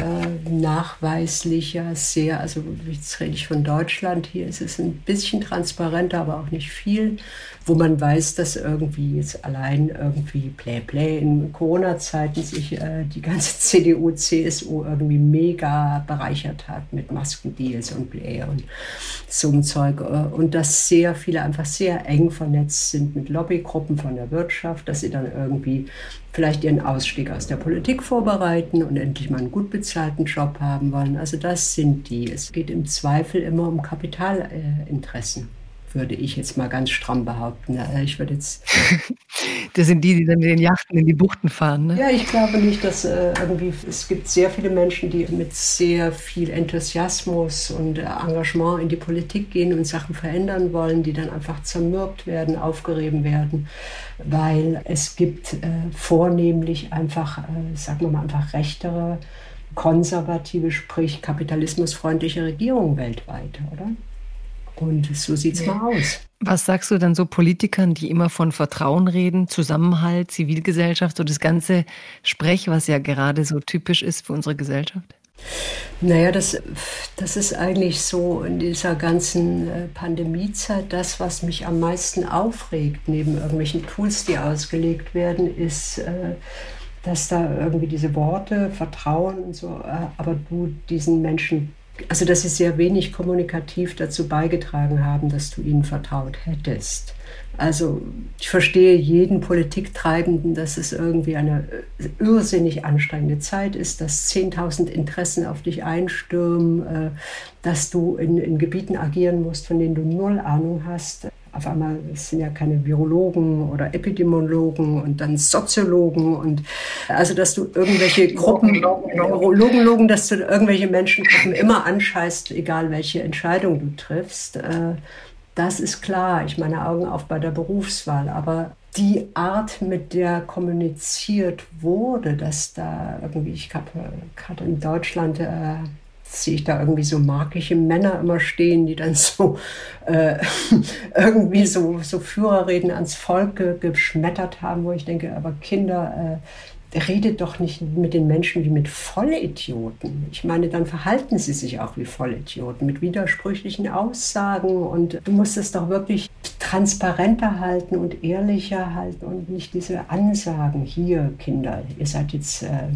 nachweislich ja sehr, also jetzt rede ich von Deutschland, hier ist es ein bisschen transparenter, aber auch nicht viel, wo man weiß, dass irgendwie jetzt allein irgendwie Play Play in Corona-Zeiten sich äh, die ganze [LAUGHS] CDU, CSU irgendwie mega bereichert hat mit Maskendeals und Play und so ein Zeug. Äh, und dass sehr viele einfach sehr eng vernetzt sind mit Lobbygruppen von der Wirtschaft, dass sie dann irgendwie vielleicht ihren Ausstieg aus der Politik vorbereiten und endlich mal einen gut bezahlten Job haben wollen. Also das sind die. Es geht im Zweifel immer um Kapitalinteressen würde ich jetzt mal ganz stramm behaupten. Ich würde jetzt. [LAUGHS] das sind die, die dann mit den Yachten in die Buchten fahren, ne? Ja, ich glaube nicht, dass äh, irgendwie. Es gibt sehr viele Menschen, die mit sehr viel Enthusiasmus und Engagement in die Politik gehen und Sachen verändern wollen, die dann einfach zermürbt werden, aufgerieben werden, weil es gibt äh, vornehmlich einfach, äh, sagen wir mal, einfach rechtere konservative, sprich kapitalismusfreundliche Regierungen weltweit, oder? Und so sieht es ja. mal aus. Was sagst du dann so Politikern, die immer von Vertrauen reden, Zusammenhalt, Zivilgesellschaft, so das ganze Sprech, was ja gerade so typisch ist für unsere Gesellschaft? Naja, das, das ist eigentlich so in dieser ganzen äh, Pandemiezeit das, was mich am meisten aufregt, neben irgendwelchen Tools, die ausgelegt werden, ist, äh, dass da irgendwie diese Worte, Vertrauen und so, äh, aber du diesen Menschen also dass sie sehr wenig kommunikativ dazu beigetragen haben, dass du ihnen vertraut hättest. Also ich verstehe jeden Politiktreibenden, dass es irgendwie eine äh, irrsinnig anstrengende Zeit ist, dass 10.000 Interessen auf dich einstürmen, äh, dass du in, in Gebieten agieren musst, von denen du null Ahnung hast auf einmal sind ja keine Virologen oder Epidemiologen und dann Soziologen und also dass du irgendwelche Gruppen Logen, Logen, dass du irgendwelche Menschengruppen immer anscheißt, egal welche Entscheidung du triffst. Äh, das ist klar. Ich meine Augen auf bei der Berufswahl, aber die Art, mit der kommuniziert wurde, dass da irgendwie, ich habe gerade in Deutschland äh, sehe ich da irgendwie so magische Männer immer stehen, die dann so äh, [LAUGHS] irgendwie so, so Führerreden ans Volk ge geschmettert haben, wo ich denke, aber Kinder, äh, redet doch nicht mit den Menschen wie mit Vollidioten. Ich meine, dann verhalten sie sich auch wie Vollidioten mit widersprüchlichen Aussagen und du musst es doch wirklich transparenter halten und ehrlicher halten und nicht diese Ansagen hier, Kinder, ihr seid jetzt äh,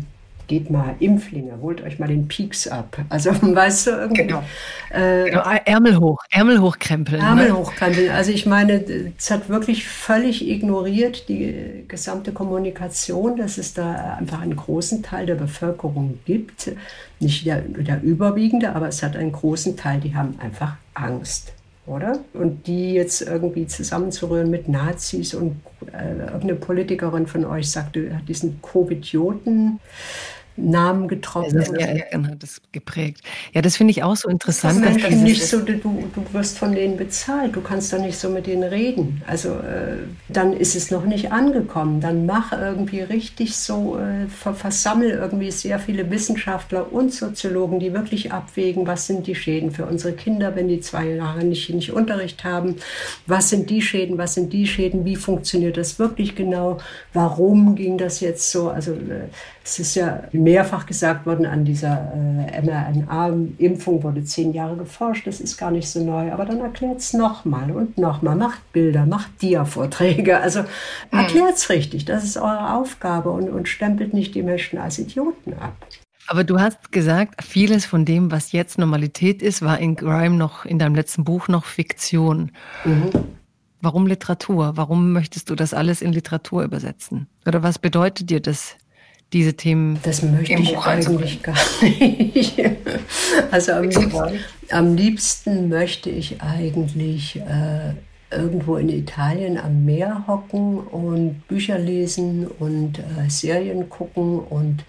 geht mal Impflinge, holt euch mal den Peaks ab. Also [LAUGHS] weißt du irgendwie. Genau. Äh, genau. Ärmel hoch, Ärmel hochkrempeln. Ärmel ne? hochkrempeln. Also ich meine, es hat wirklich völlig ignoriert die gesamte Kommunikation, dass es da einfach einen großen Teil der Bevölkerung gibt. Nicht der, der überwiegende, aber es hat einen großen Teil, die haben einfach Angst oder? Und die jetzt irgendwie zusammenzurühren mit Nazis und äh, irgendeine Politikerin von euch sagte, hat diesen Covidioten Namen getroffen. Also, ja, ja, genau, das geprägt. Ja, das finde ich auch so interessant. Das dass nicht so, du, du wirst von denen bezahlt, du kannst doch nicht so mit denen reden. Also äh, dann ist es noch nicht angekommen. Dann mach irgendwie richtig so, äh, versammel irgendwie sehr viele Wissenschaftler und Soziologen, die wirklich abwägen, was sind die Schäden für unsere Kinder, wenn die zwei Jahre nicht, nicht Unterricht haben. Was sind die Schäden, was sind die Schäden, wie funktioniert das wirklich genau, warum ging das jetzt so. Also äh, es ist ja mehrfach gesagt worden, an dieser äh, mRNA-Impfung wurde zehn Jahre geforscht, das ist gar nicht so neu. Aber dann erklärt es nochmal und nochmal, macht Bilder, macht Dia-Vorträge. Also mhm. erklärt es richtig, das ist eure Aufgabe und, und stempelt nicht die Menschen als Idioten ab. Aber du hast gesagt, vieles von dem, was jetzt Normalität ist, war in Grime noch, in deinem letzten Buch noch Fiktion. Mhm. Warum Literatur? Warum möchtest du das alles in Literatur übersetzen? Oder was bedeutet dir das? Diese Themen. Das möchte ich eigentlich gar nicht. [LAUGHS] Also am liebsten, am liebsten möchte ich eigentlich äh, irgendwo in Italien am Meer hocken und Bücher lesen und äh, Serien gucken und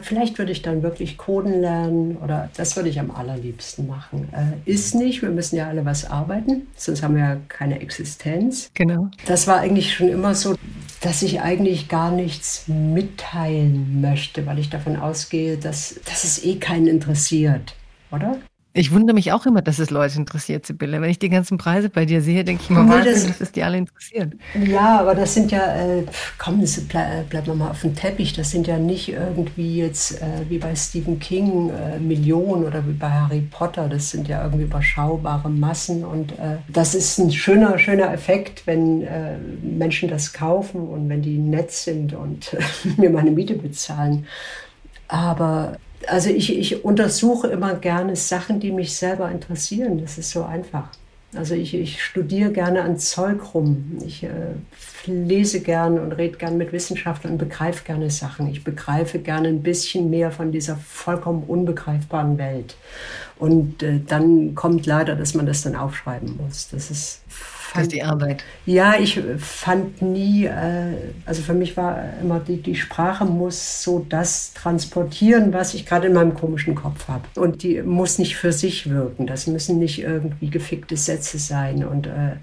Vielleicht würde ich dann wirklich Coden lernen oder das würde ich am allerliebsten machen. Äh, ist nicht, wir müssen ja alle was arbeiten, sonst haben wir ja keine Existenz. Genau. Das war eigentlich schon immer so, dass ich eigentlich gar nichts mitteilen möchte, weil ich davon ausgehe, dass, dass es eh keinen interessiert, oder? Ich wundere mich auch immer, dass es Leute interessiert, Sibylle. Wenn ich die ganzen Preise bei dir sehe, denke ich immer, nee, das, dass es die alle interessiert. Ja, aber das sind ja, äh, komm, das bleib, bleib mal auf dem Teppich. Das sind ja nicht irgendwie jetzt äh, wie bei Stephen King äh, Millionen oder wie bei Harry Potter. Das sind ja irgendwie überschaubare Massen. Und äh, das ist ein schöner, schöner Effekt, wenn äh, Menschen das kaufen und wenn die nett sind und [LAUGHS] mir meine Miete bezahlen. Aber also ich, ich untersuche immer gerne Sachen, die mich selber interessieren. Das ist so einfach. Also ich, ich studiere gerne an Zeug rum. Ich äh, lese gerne und rede gerne mit Wissenschaftlern und begreife gerne Sachen. Ich begreife gerne ein bisschen mehr von dieser vollkommen unbegreifbaren Welt. Und äh, dann kommt leider, dass man das dann aufschreiben muss. Das ist fand, die Arbeit. Ja, ich fand nie, äh, also für mich war immer die, die Sprache muss so das transportieren, was ich gerade in meinem komischen Kopf habe. Und die muss nicht für sich wirken. Das müssen nicht irgendwie gefickte Sätze sein. Und äh,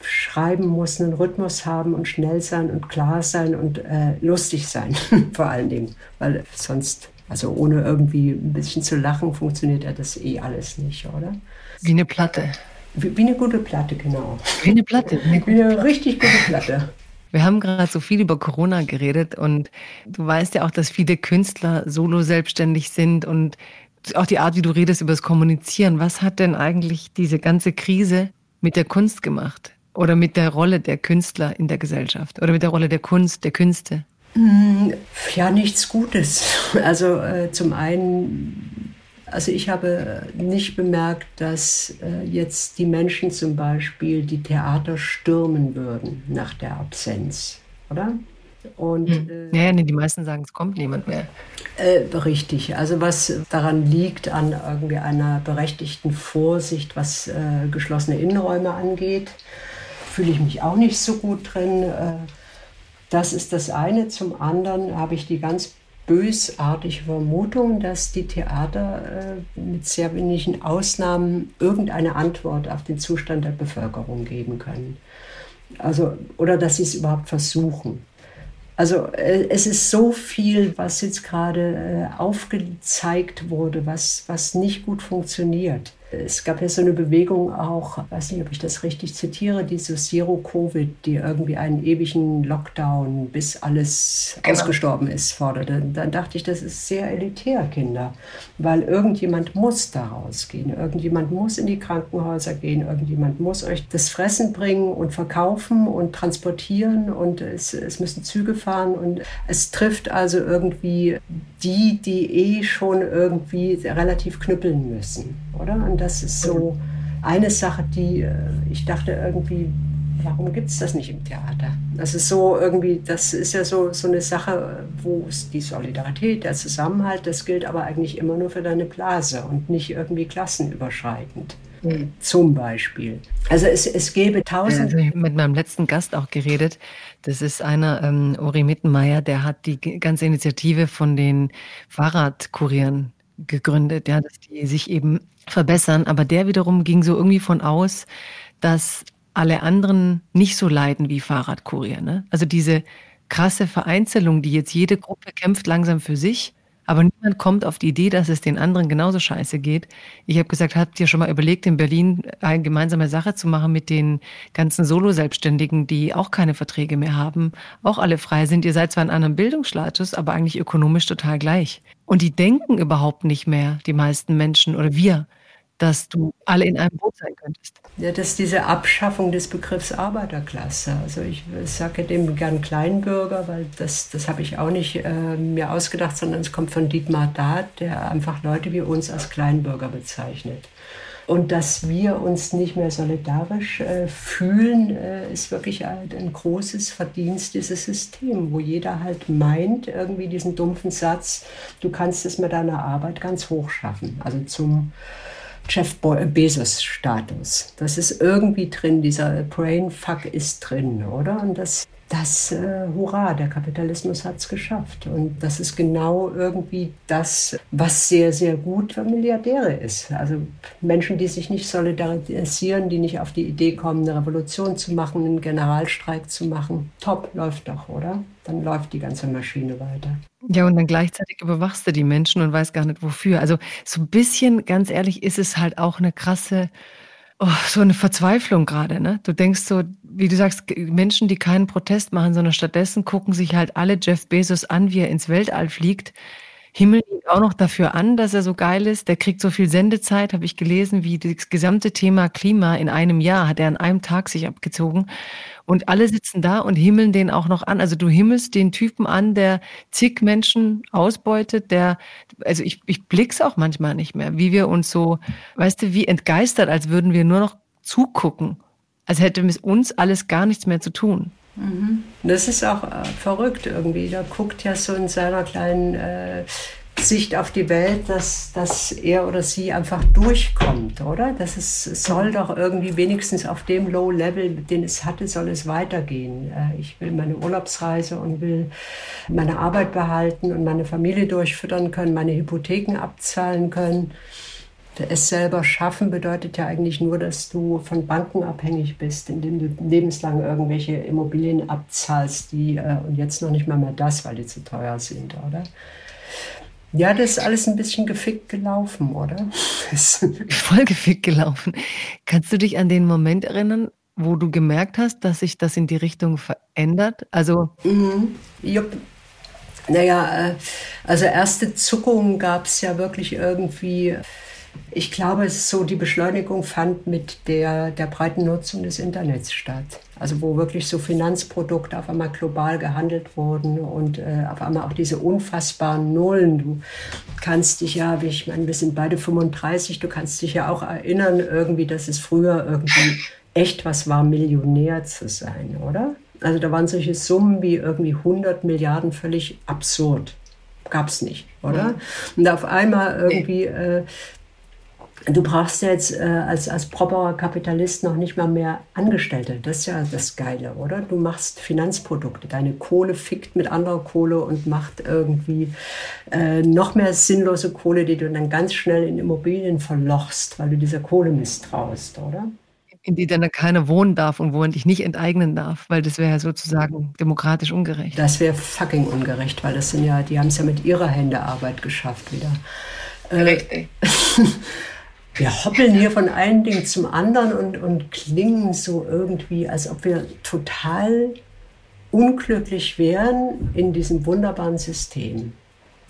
Schreiben muss einen Rhythmus haben und schnell sein und klar sein und äh, lustig sein, [LAUGHS] vor allen Dingen. Weil sonst, also ohne irgendwie ein bisschen zu lachen, funktioniert ja das eh alles nicht, oder? Wie eine Platte. Wie, wie eine gute Platte, genau. Wie eine Platte. Wie eine, wie eine richtig gute Platte. Wir haben gerade so viel über Corona geredet und du weißt ja auch, dass viele Künstler solo selbstständig sind und auch die Art, wie du redest über das Kommunizieren. Was hat denn eigentlich diese ganze Krise mit der Kunst gemacht? Oder mit der Rolle der Künstler in der Gesellschaft? Oder mit der Rolle der Kunst, der Künste? Hm, ja, nichts Gutes. Also äh, zum einen, also ich habe nicht bemerkt, dass äh, jetzt die Menschen zum Beispiel die Theater stürmen würden nach der Absenz, oder? Und, hm. äh, ja, nee, die meisten sagen, es kommt niemand mehr. Äh, richtig. Also was daran liegt, an irgendwie einer berechtigten Vorsicht, was äh, geschlossene Innenräume angeht fühle ich mich auch nicht so gut drin. Äh, das ist das eine. Zum anderen habe ich die ganz bösartige Vermutung, dass die Theater äh, mit sehr wenigen Ausnahmen irgendeine Antwort auf den Zustand der Bevölkerung geben können. Also, oder dass sie es überhaupt versuchen. Also äh, es ist so viel, was jetzt gerade aufgezeigt wurde, was, was nicht gut funktioniert. Es gab ja so eine Bewegung auch, weiß nicht, ob ich das richtig zitiere, diese Zero-Covid, die irgendwie einen ewigen Lockdown, bis alles genau. ausgestorben ist, forderte. Dann dachte ich, das ist sehr elitär, Kinder, weil irgendjemand muss da rausgehen. Irgendjemand muss in die Krankenhäuser gehen, irgendjemand muss euch das Fressen bringen und verkaufen und transportieren und es, es müssen Züge fahren und es trifft also irgendwie die, die eh schon irgendwie relativ knüppeln müssen, oder? Und das ist so eine Sache, die äh, ich dachte irgendwie, warum gibt es das nicht im Theater? Das ist so irgendwie, das ist ja so, so eine Sache, wo es die Solidarität, der Zusammenhalt, das gilt aber eigentlich immer nur für deine Blase und nicht irgendwie klassenüberschreitend. Mhm. Zum Beispiel. Also es, es gäbe tausend. Also ich habe mit meinem letzten Gast auch geredet. Das ist einer, ähm, Uri Mittenmeier, der hat die ganze Initiative von den Fahrradkurieren gegründet, ja, dass die sich eben verbessern. Aber der wiederum ging so irgendwie von aus, dass alle anderen nicht so leiden wie Fahrradkurier. Ne? Also diese krasse Vereinzelung, die jetzt jede Gruppe kämpft langsam für sich aber niemand kommt auf die Idee, dass es den anderen genauso scheiße geht. Ich habe gesagt, habt ihr schon mal überlegt, in Berlin eine gemeinsame Sache zu machen mit den ganzen Solo-Selbstständigen, die auch keine Verträge mehr haben, auch alle frei sind. Ihr seid zwar in einem Bildungsstatus, aber eigentlich ökonomisch total gleich. Und die denken überhaupt nicht mehr, die meisten Menschen oder wir, dass du alle in einem Boot sein könntest. Ja, das ist diese Abschaffung des Begriffs Arbeiterklasse. Also ich sage dem gern Kleinbürger, weil das, das habe ich auch nicht äh, mir ausgedacht, sondern es kommt von Dietmar Dahd, der einfach Leute wie uns als Kleinbürger bezeichnet. Und dass wir uns nicht mehr solidarisch äh, fühlen, äh, ist wirklich halt ein großes Verdienst dieses Systems, wo jeder halt meint, irgendwie diesen dumpfen Satz, du kannst es mit deiner Arbeit ganz hoch schaffen. Also zum Jeff Bezos-Status. Das ist irgendwie drin, dieser Brainfuck ist drin, oder? Und das, das äh, hurra, der Kapitalismus hat es geschafft. Und das ist genau irgendwie das, was sehr, sehr gut für Milliardäre ist. Also Menschen, die sich nicht solidarisieren, die nicht auf die Idee kommen, eine Revolution zu machen, einen Generalstreik zu machen. Top, läuft doch, oder? Dann läuft die ganze Maschine weiter. Ja, und dann gleichzeitig überwachst du die Menschen und weißt gar nicht wofür. Also so ein bisschen, ganz ehrlich, ist es halt auch eine krasse, oh, so eine Verzweiflung gerade. Ne? Du denkst so, wie du sagst, Menschen, die keinen Protest machen, sondern stattdessen gucken sich halt alle Jeff Bezos an, wie er ins Weltall fliegt himmeln ihn auch noch dafür an, dass er so geil ist. Der kriegt so viel Sendezeit, habe ich gelesen, wie das gesamte Thema Klima in einem Jahr hat er an einem Tag sich abgezogen. Und alle sitzen da und himmeln den auch noch an. Also du himmelst den Typen an, der zig Menschen ausbeutet, der, also ich, ich blick's auch manchmal nicht mehr, wie wir uns so, weißt du, wie entgeistert, als würden wir nur noch zugucken. Als hätte es uns alles gar nichts mehr zu tun. Mhm. Das ist auch äh, verrückt irgendwie. Da guckt ja so in seiner kleinen äh, Sicht auf die Welt, dass, dass er oder sie einfach durchkommt, oder? Das ist, soll doch irgendwie wenigstens auf dem Low-Level, den es hatte, soll es weitergehen. Äh, ich will meine Urlaubsreise und will meine Arbeit behalten und meine Familie durchfüttern können, meine Hypotheken abzahlen können es selber schaffen bedeutet ja eigentlich nur, dass du von Banken abhängig bist, indem du lebenslang irgendwelche Immobilien abzahlst, die äh, und jetzt noch nicht mal mehr das, weil die zu teuer sind, oder? Ja, das ist alles ein bisschen gefickt gelaufen, oder? [LAUGHS] Voll gefickt gelaufen. Kannst du dich an den Moment erinnern, wo du gemerkt hast, dass sich das in die Richtung verändert? Also. Mhm. Jupp. Naja, äh, also erste Zuckungen gab es ja wirklich irgendwie. Ich glaube, es ist so, die Beschleunigung fand mit der, der breiten Nutzung des Internets statt. Also wo wirklich so Finanzprodukte auf einmal global gehandelt wurden und äh, auf einmal auch diese unfassbaren Nullen. Du kannst dich ja, ich meine, wir sind beide 35, du kannst dich ja auch erinnern irgendwie, dass es früher irgendwie echt was war, Millionär zu sein, oder? Also da waren solche Summen wie irgendwie 100 Milliarden völlig absurd. Gab es nicht, oder? Und auf einmal irgendwie äh, du brauchst jetzt äh, als, als properer Kapitalist noch nicht mal mehr Angestellte. Das ist ja das Geile, oder? Du machst Finanzprodukte. Deine Kohle fickt mit anderer Kohle und macht irgendwie äh, noch mehr sinnlose Kohle, die du dann ganz schnell in Immobilien verlochst, weil du dieser Kohle misstraust, oder? In die dann keiner wohnen darf und wo dich nicht enteignen darf, weil das wäre ja sozusagen demokratisch ungerecht. Das wäre fucking ungerecht, weil das sind ja, die haben es ja mit ihrer Hände Arbeit geschafft wieder. Äh, Richtig. [LAUGHS] wir hoppeln hier von einem Ding zum anderen und, und klingen so irgendwie, als ob wir total unglücklich wären in diesem wunderbaren System.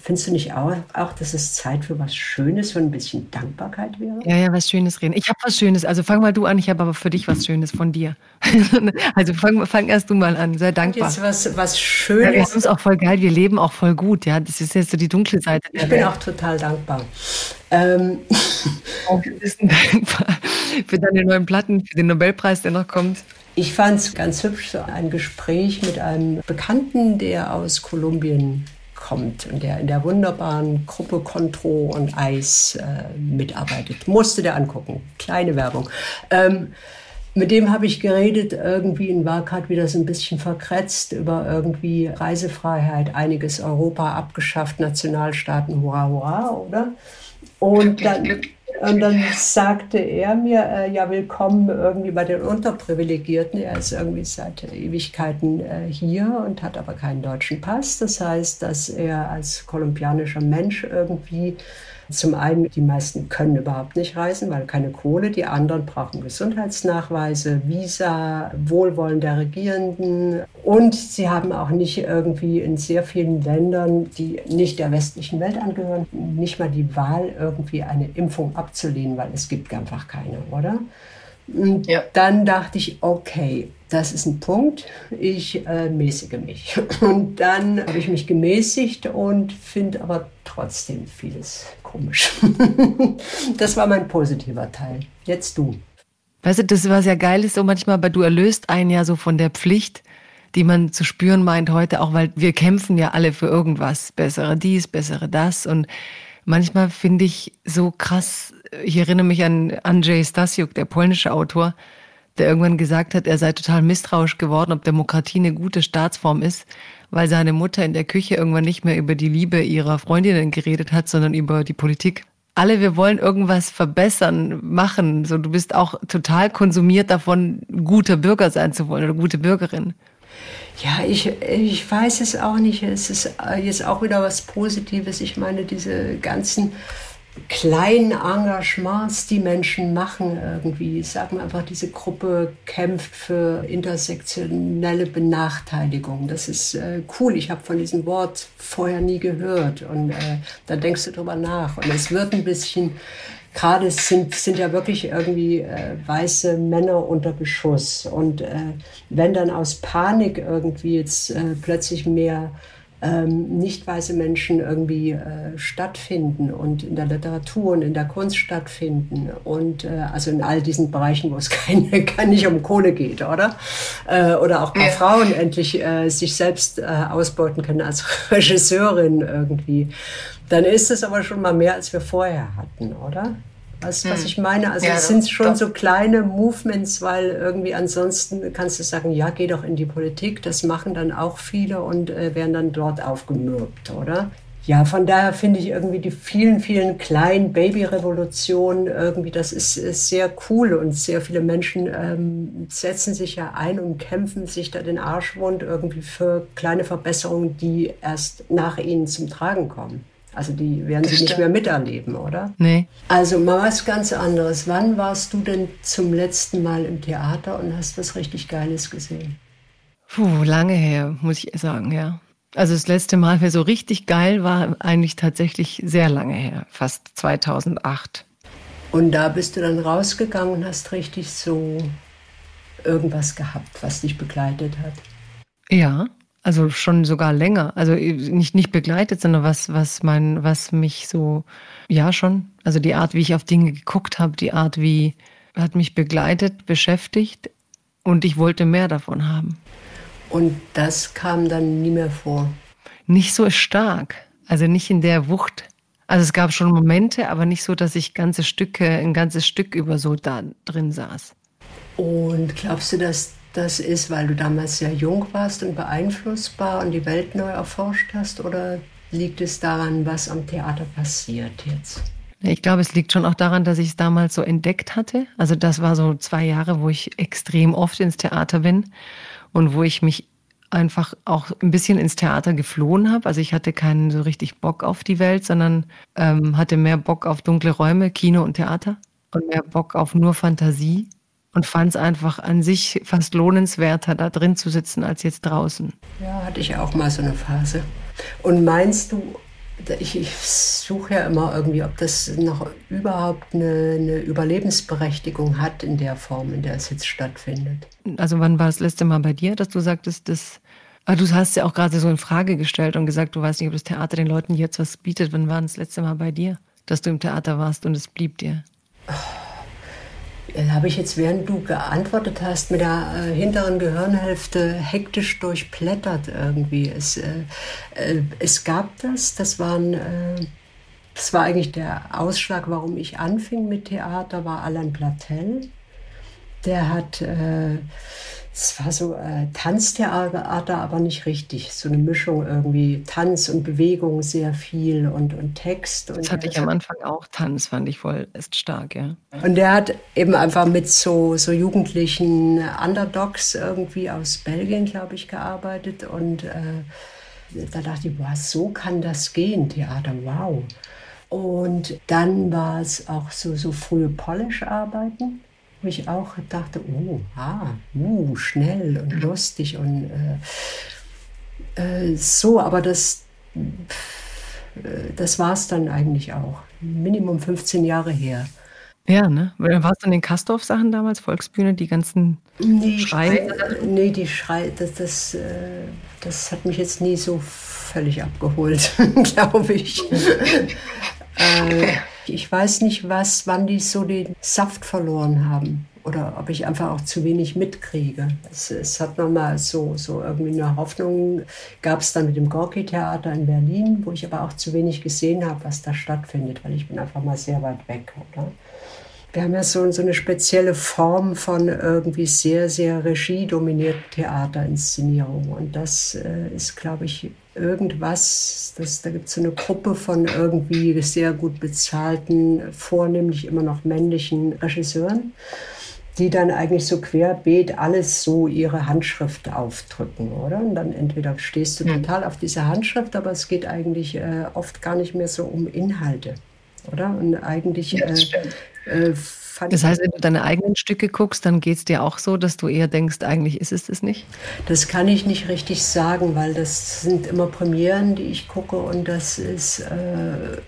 Findest du nicht auch, auch, dass es Zeit für was Schönes, für ein bisschen Dankbarkeit wäre? Ja, ja, was Schönes reden. Ich habe was Schönes. Also fang mal du an, ich habe aber für dich was Schönes von dir. [LAUGHS] also fang, fang erst du mal an. Sei dankbar. Jetzt was, was Schönes. Ja, wir haben es auch voll geil. Wir leben auch voll gut. Ja, das ist jetzt so die dunkle Seite. Ich bin Welt. auch total dankbar. Ähm. [LAUGHS] Für deine neuen Platten, für den Nobelpreis, der noch kommt. Ich fand es ganz hübsch, so ein Gespräch mit einem Bekannten, der aus Kolumbien kommt und der in der wunderbaren Gruppe Contro und Eis äh, mitarbeitet. Musste der angucken. Kleine Werbung. Ähm, mit dem habe ich geredet, irgendwie in gerade wieder so ein bisschen verkretzt über irgendwie Reisefreiheit, einiges Europa abgeschafft, Nationalstaaten, hurra, hurra, oder? Und dann, und dann sagte er mir, äh, ja, willkommen irgendwie bei den Unterprivilegierten. Er ist irgendwie seit Ewigkeiten äh, hier und hat aber keinen deutschen Pass. Das heißt, dass er als kolumbianischer Mensch irgendwie zum einen, die meisten können überhaupt nicht reisen, weil keine Kohle. Die anderen brauchen Gesundheitsnachweise, Visa, Wohlwollen der Regierenden. Und sie haben auch nicht irgendwie in sehr vielen Ländern, die nicht der westlichen Welt angehören, nicht mal die Wahl, irgendwie eine Impfung abzulehnen, weil es gibt einfach keine, oder? Und ja. dann dachte ich, okay, das ist ein Punkt, ich äh, mäßige mich. [LAUGHS] Und dann habe ich mich gemäßigt und finde aber trotzdem vieles komisch. [LAUGHS] das war mein positiver Teil. Jetzt du. Weißt du, das, was ja geil ist, so manchmal, weil du erlöst einen ja so von der Pflicht, die man zu spüren meint heute, auch weil wir kämpfen ja alle für irgendwas. Bessere dies, bessere das. Und manchmal finde ich so krass, ich erinnere mich an Andrzej Stasiuk, der polnische Autor, der irgendwann gesagt hat, er sei total misstrauisch geworden, ob Demokratie eine gute Staatsform ist, weil seine Mutter in der Küche irgendwann nicht mehr über die Liebe ihrer Freundinnen geredet hat, sondern über die Politik. Alle, wir wollen irgendwas verbessern, machen. So, du bist auch total konsumiert davon, guter Bürger sein zu wollen oder gute Bürgerin. Ja, ich, ich weiß es auch nicht. Es ist jetzt auch wieder was Positives. Ich meine, diese ganzen kleinen Engagements, die Menschen machen irgendwie. Sagen wir einfach, diese Gruppe kämpft für intersektionelle Benachteiligung. Das ist äh, cool. Ich habe von diesem Wort vorher nie gehört. Und äh, da denkst du drüber nach. Und es wird ein bisschen, gerade sind, sind ja wirklich irgendwie äh, weiße Männer unter Beschuss. Und äh, wenn dann aus Panik irgendwie jetzt äh, plötzlich mehr ähm, nicht weiße Menschen irgendwie äh, stattfinden und in der Literatur und in der Kunst stattfinden und äh, also in all diesen Bereichen, wo es [LAUGHS] keine, kein, nicht um Kohle geht, oder? Äh, oder auch bei ja. Frauen endlich äh, sich selbst äh, ausbeuten können als [LAUGHS] Regisseurin irgendwie. Dann ist es aber schon mal mehr, als wir vorher hatten, oder? Weißt du, was hm. ich meine? Also ja, es sind schon doch. so kleine Movements, weil irgendwie ansonsten kannst du sagen, ja, geh doch in die Politik. Das machen dann auch viele und äh, werden dann dort aufgemürbt, oder? Ja, von daher finde ich irgendwie die vielen, vielen kleinen Babyrevolutionen irgendwie, das ist, ist, sehr cool und sehr viele Menschen ähm, setzen sich ja ein und kämpfen sich da den Arsch wund irgendwie für kleine Verbesserungen, die erst nach ihnen zum Tragen kommen. Also die werden sie nicht mehr miterleben, oder? Nee. Also mal was ganz anderes. Wann warst du denn zum letzten Mal im Theater und hast was richtig Geiles gesehen? Puh, lange her, muss ich sagen, ja. Also das letzte Mal, wer so richtig geil war, eigentlich tatsächlich sehr lange her, fast 2008. Und da bist du dann rausgegangen und hast richtig so irgendwas gehabt, was dich begleitet hat. Ja, also schon sogar länger. Also nicht, nicht begleitet, sondern was, was mein, was mich so, ja schon. Also die Art, wie ich auf Dinge geguckt habe, die Art, wie hat mich begleitet, beschäftigt und ich wollte mehr davon haben. Und das kam dann nie mehr vor. Nicht so stark. Also nicht in der Wucht. Also es gab schon Momente, aber nicht so, dass ich ganze Stücke, ein ganzes Stück über so da drin saß. Und glaubst du, dass das ist, weil du damals sehr jung warst und beeinflussbar und die Welt neu erforscht hast? Oder liegt es daran, was am Theater passiert jetzt? Ich glaube, es liegt schon auch daran, dass ich es damals so entdeckt hatte. Also das war so zwei Jahre, wo ich extrem oft ins Theater bin und wo ich mich einfach auch ein bisschen ins Theater geflohen habe. Also ich hatte keinen so richtig Bock auf die Welt, sondern ähm, hatte mehr Bock auf dunkle Räume, Kino und Theater und mehr Bock auf nur Fantasie und fand es einfach an sich fast lohnenswerter, da drin zu sitzen, als jetzt draußen. Ja, hatte ich auch mal so eine Phase. Und meinst du, ich, ich suche ja immer irgendwie, ob das noch überhaupt eine, eine, Überlebensberechtigung hat in der Form, in der es jetzt stattfindet. Also wann war das letzte Mal bei dir, dass du sagtest, dass aber du hast ja auch gerade so in Frage gestellt und gesagt, du weißt nicht, ob das Theater den Leuten jetzt was bietet. Wann war das letzte Mal bei dir, dass du im Theater warst und es blieb dir? Oh habe ich jetzt, während du geantwortet hast, mit der äh, hinteren Gehirnhälfte hektisch durchblättert irgendwie. Es, äh, äh, es gab das, das waren, äh, das war eigentlich der Ausschlag, warum ich anfing mit Theater, war Alain Platel. Der hat äh, es war so äh, Tanztheater, aber nicht richtig. So eine Mischung irgendwie Tanz und Bewegung sehr viel und, und Text. Und das hatte ich am Anfang auch. Tanz fand ich voll ist stark, ja. Und der hat eben einfach mit so, so jugendlichen Underdogs irgendwie aus Belgien, glaube ich, gearbeitet. Und äh, da dachte ich, wow, so kann das gehen, Theater, wow. Und dann war es auch so, so frühe Polish-Arbeiten wo ich auch dachte, oh, ah, uh, schnell und lustig und äh, äh, so, aber das, äh, das war es dann eigentlich auch. Minimum 15 Jahre her. Ja, ne? War es dann den Kastorf-Sachen damals, Volksbühne, die ganzen nee, Schrei? Nee, die Schrei, das, das, äh, das hat mich jetzt nie so völlig abgeholt, [LAUGHS] glaube ich. äh, ich weiß nicht, was, wann die so den Saft verloren haben oder ob ich einfach auch zu wenig mitkriege. Es, es hat nochmal so, so irgendwie eine Hoffnung, gab es dann mit dem Gorki-Theater in Berlin, wo ich aber auch zu wenig gesehen habe, was da stattfindet, weil ich bin einfach mal sehr weit weg. Oder? Wir haben ja so, so eine spezielle Form von irgendwie sehr, sehr regiedominierten Theaterinszenierung. Und das äh, ist, glaube ich, irgendwas, das, da gibt es so eine Gruppe von irgendwie sehr gut bezahlten, vornehmlich immer noch männlichen Regisseuren, die dann eigentlich so querbeet alles so ihre Handschrift aufdrücken, oder? Und dann entweder stehst du total auf dieser Handschrift, aber es geht eigentlich äh, oft gar nicht mehr so um Inhalte, oder? Und eigentlich äh, äh, das heißt, wenn du deine eigenen Stücke guckst, dann geht es dir auch so, dass du eher denkst, eigentlich ist es das nicht? Das kann ich nicht richtig sagen, weil das sind immer Premieren, die ich gucke und das ist äh,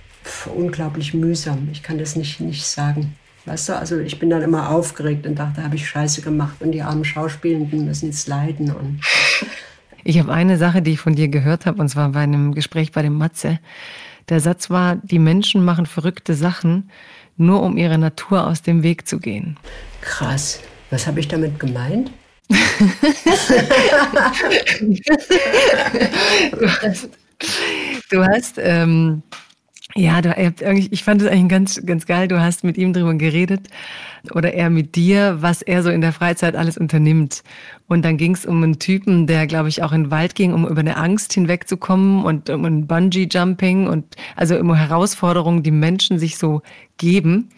unglaublich mühsam. Ich kann das nicht, nicht sagen. Weißt du, also ich bin dann immer aufgeregt und dachte, habe ich Scheiße gemacht und die armen Schauspielenden müssen jetzt leiden. Und [LAUGHS] ich habe eine Sache, die ich von dir gehört habe, und zwar bei einem Gespräch bei dem Matze. Der Satz war, die Menschen machen verrückte Sachen, nur um ihrer Natur aus dem Weg zu gehen. Krass. Was habe ich damit gemeint? du [LAUGHS] hast, du hast ähm, ja, du, ich fand es eigentlich ganz, ganz geil. Du hast mit ihm darüber geredet oder er mit dir, was er so in der Freizeit alles unternimmt. Und dann ging es um einen Typen, der, glaube ich, auch in den Wald ging, um über eine Angst hinwegzukommen und um ein Bungee-Jumping und also immer Herausforderungen, die Menschen sich so geben,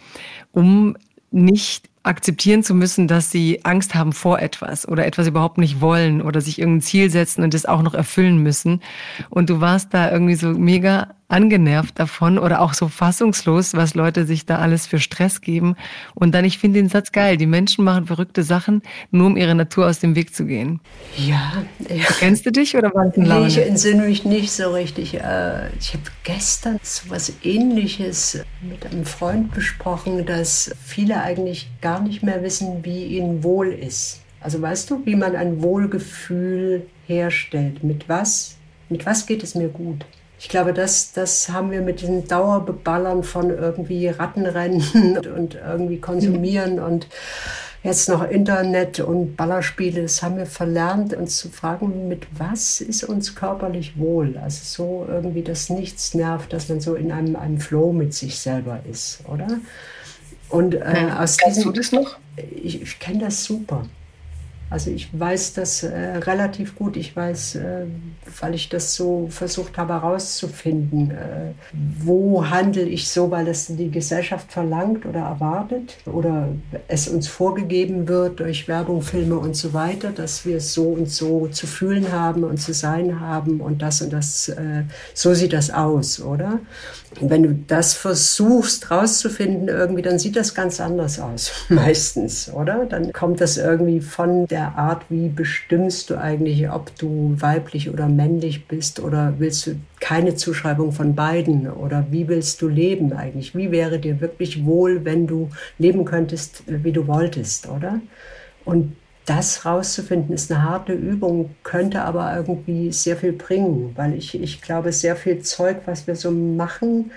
um nicht akzeptieren zu müssen, dass sie Angst haben vor etwas oder etwas überhaupt nicht wollen oder sich irgendein Ziel setzen und das auch noch erfüllen müssen. Und du warst da irgendwie so mega angenervt davon oder auch so fassungslos, was Leute sich da alles für Stress geben. Und dann, ich finde den Satz geil, die Menschen machen verrückte Sachen, nur um ihre Natur aus dem Weg zu gehen. Ja. ja. Kennst du dich oder war das ein Laune? Nee, ich entsinne mich nicht so richtig. Äh, ich habe gestern so was Ähnliches mit einem Freund besprochen, dass viele eigentlich gar nicht mehr wissen, wie ihnen wohl ist. Also weißt du, wie man ein Wohlgefühl herstellt? Mit was? Mit was geht es mir gut? Ich glaube, das, das haben wir mit diesem Dauerbeballern von irgendwie Rattenrennen [LAUGHS] und irgendwie konsumieren und jetzt noch Internet und Ballerspiele, das haben wir verlernt, uns zu fragen, mit was ist uns körperlich wohl? Also so irgendwie, dass nichts nervt, dass man so in einem, einem Flow mit sich selber ist, oder? Und äh, aus Kennst du das noch? Ich, ich kenne das super. Also ich weiß das äh, relativ gut. Ich weiß, äh, weil ich das so versucht habe herauszufinden, äh, wo handle ich so, weil das die Gesellschaft verlangt oder erwartet oder es uns vorgegeben wird durch Werbung, Filme und so weiter, dass wir es so und so zu fühlen haben und zu sein haben und das und das, äh, so sieht das aus, oder? Wenn du das versuchst rauszufinden irgendwie, dann sieht das ganz anders aus, [LAUGHS] meistens, oder? Dann kommt das irgendwie von der der Art, wie bestimmst du eigentlich, ob du weiblich oder männlich bist oder willst du keine Zuschreibung von beiden oder wie willst du leben eigentlich? Wie wäre dir wirklich wohl, wenn du leben könntest, wie du wolltest, oder? Und das rauszufinden ist eine harte Übung, könnte aber irgendwie sehr viel bringen, weil ich, ich glaube, sehr viel Zeug, was wir so machen,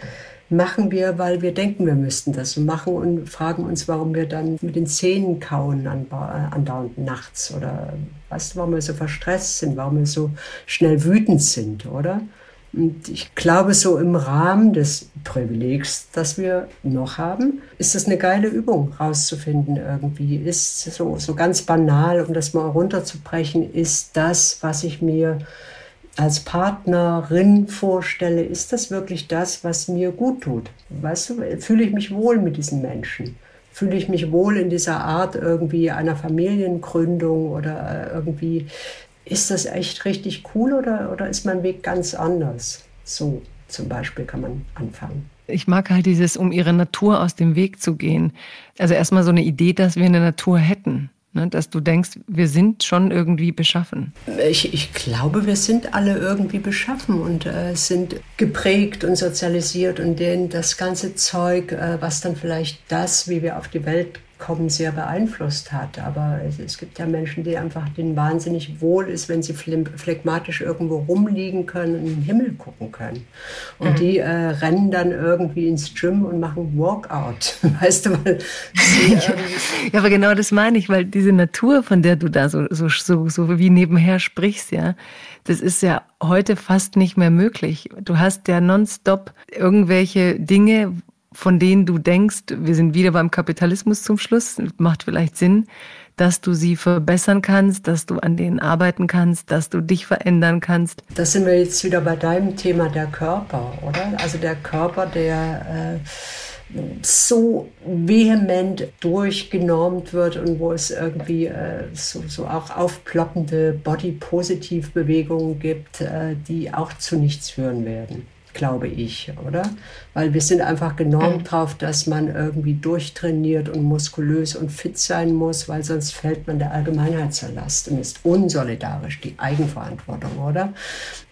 machen wir, weil wir denken, wir müssten das so machen und fragen uns, warum wir dann mit den Zähnen kauen andauernd nachts oder weißt du, warum wir so verstresst sind, warum wir so schnell wütend sind, oder? Und ich glaube, so im Rahmen des Privilegs, das wir noch haben, ist das eine geile Übung rauszufinden irgendwie. Ist so, so ganz banal, um das mal runterzubrechen, ist das, was ich mir als Partnerin vorstelle, ist das wirklich das, was mir gut tut? Weißt du, fühle ich mich wohl mit diesen Menschen? Fühle ich mich wohl in dieser Art irgendwie einer Familiengründung oder äh, irgendwie, ist das echt richtig cool oder, oder ist mein Weg ganz anders? So zum Beispiel kann man anfangen. Ich mag halt dieses, um ihre Natur aus dem Weg zu gehen. Also erstmal so eine Idee, dass wir eine Natur hätten. Ne, dass du denkst, wir sind schon irgendwie beschaffen. Ich, ich glaube, wir sind alle irgendwie beschaffen und äh, sind geprägt und sozialisiert und denen das ganze Zeug, äh, was dann vielleicht das, wie wir auf die Welt Kommen sehr beeinflusst hat. Aber es, es, gibt ja Menschen, die einfach denen wahnsinnig wohl ist, wenn sie phlegmatisch irgendwo rumliegen können und in den Himmel gucken können. Und mhm. die äh, rennen dann irgendwie ins Gym und machen Walkout. [LAUGHS] Weißt du, weil ja, aber genau das meine ich, weil diese Natur, von der du da so, so, so, so wie nebenher sprichst, ja, das ist ja heute fast nicht mehr möglich. Du hast ja nonstop irgendwelche Dinge, von denen du denkst, wir sind wieder beim Kapitalismus zum Schluss, macht vielleicht Sinn, dass du sie verbessern kannst, dass du an denen arbeiten kannst, dass du dich verändern kannst. Das sind wir jetzt wieder bei deinem Thema der Körper, oder? Also der Körper, der äh, so vehement durchgenormt wird und wo es irgendwie äh, so, so auch aufploppende Body-Positiv-Bewegungen gibt, äh, die auch zu nichts führen werden glaube ich, oder? Weil wir sind einfach genormt drauf, dass man irgendwie durchtrainiert und muskulös und fit sein muss, weil sonst fällt man der Allgemeinheit zur Last und ist unsolidarisch, die Eigenverantwortung, oder?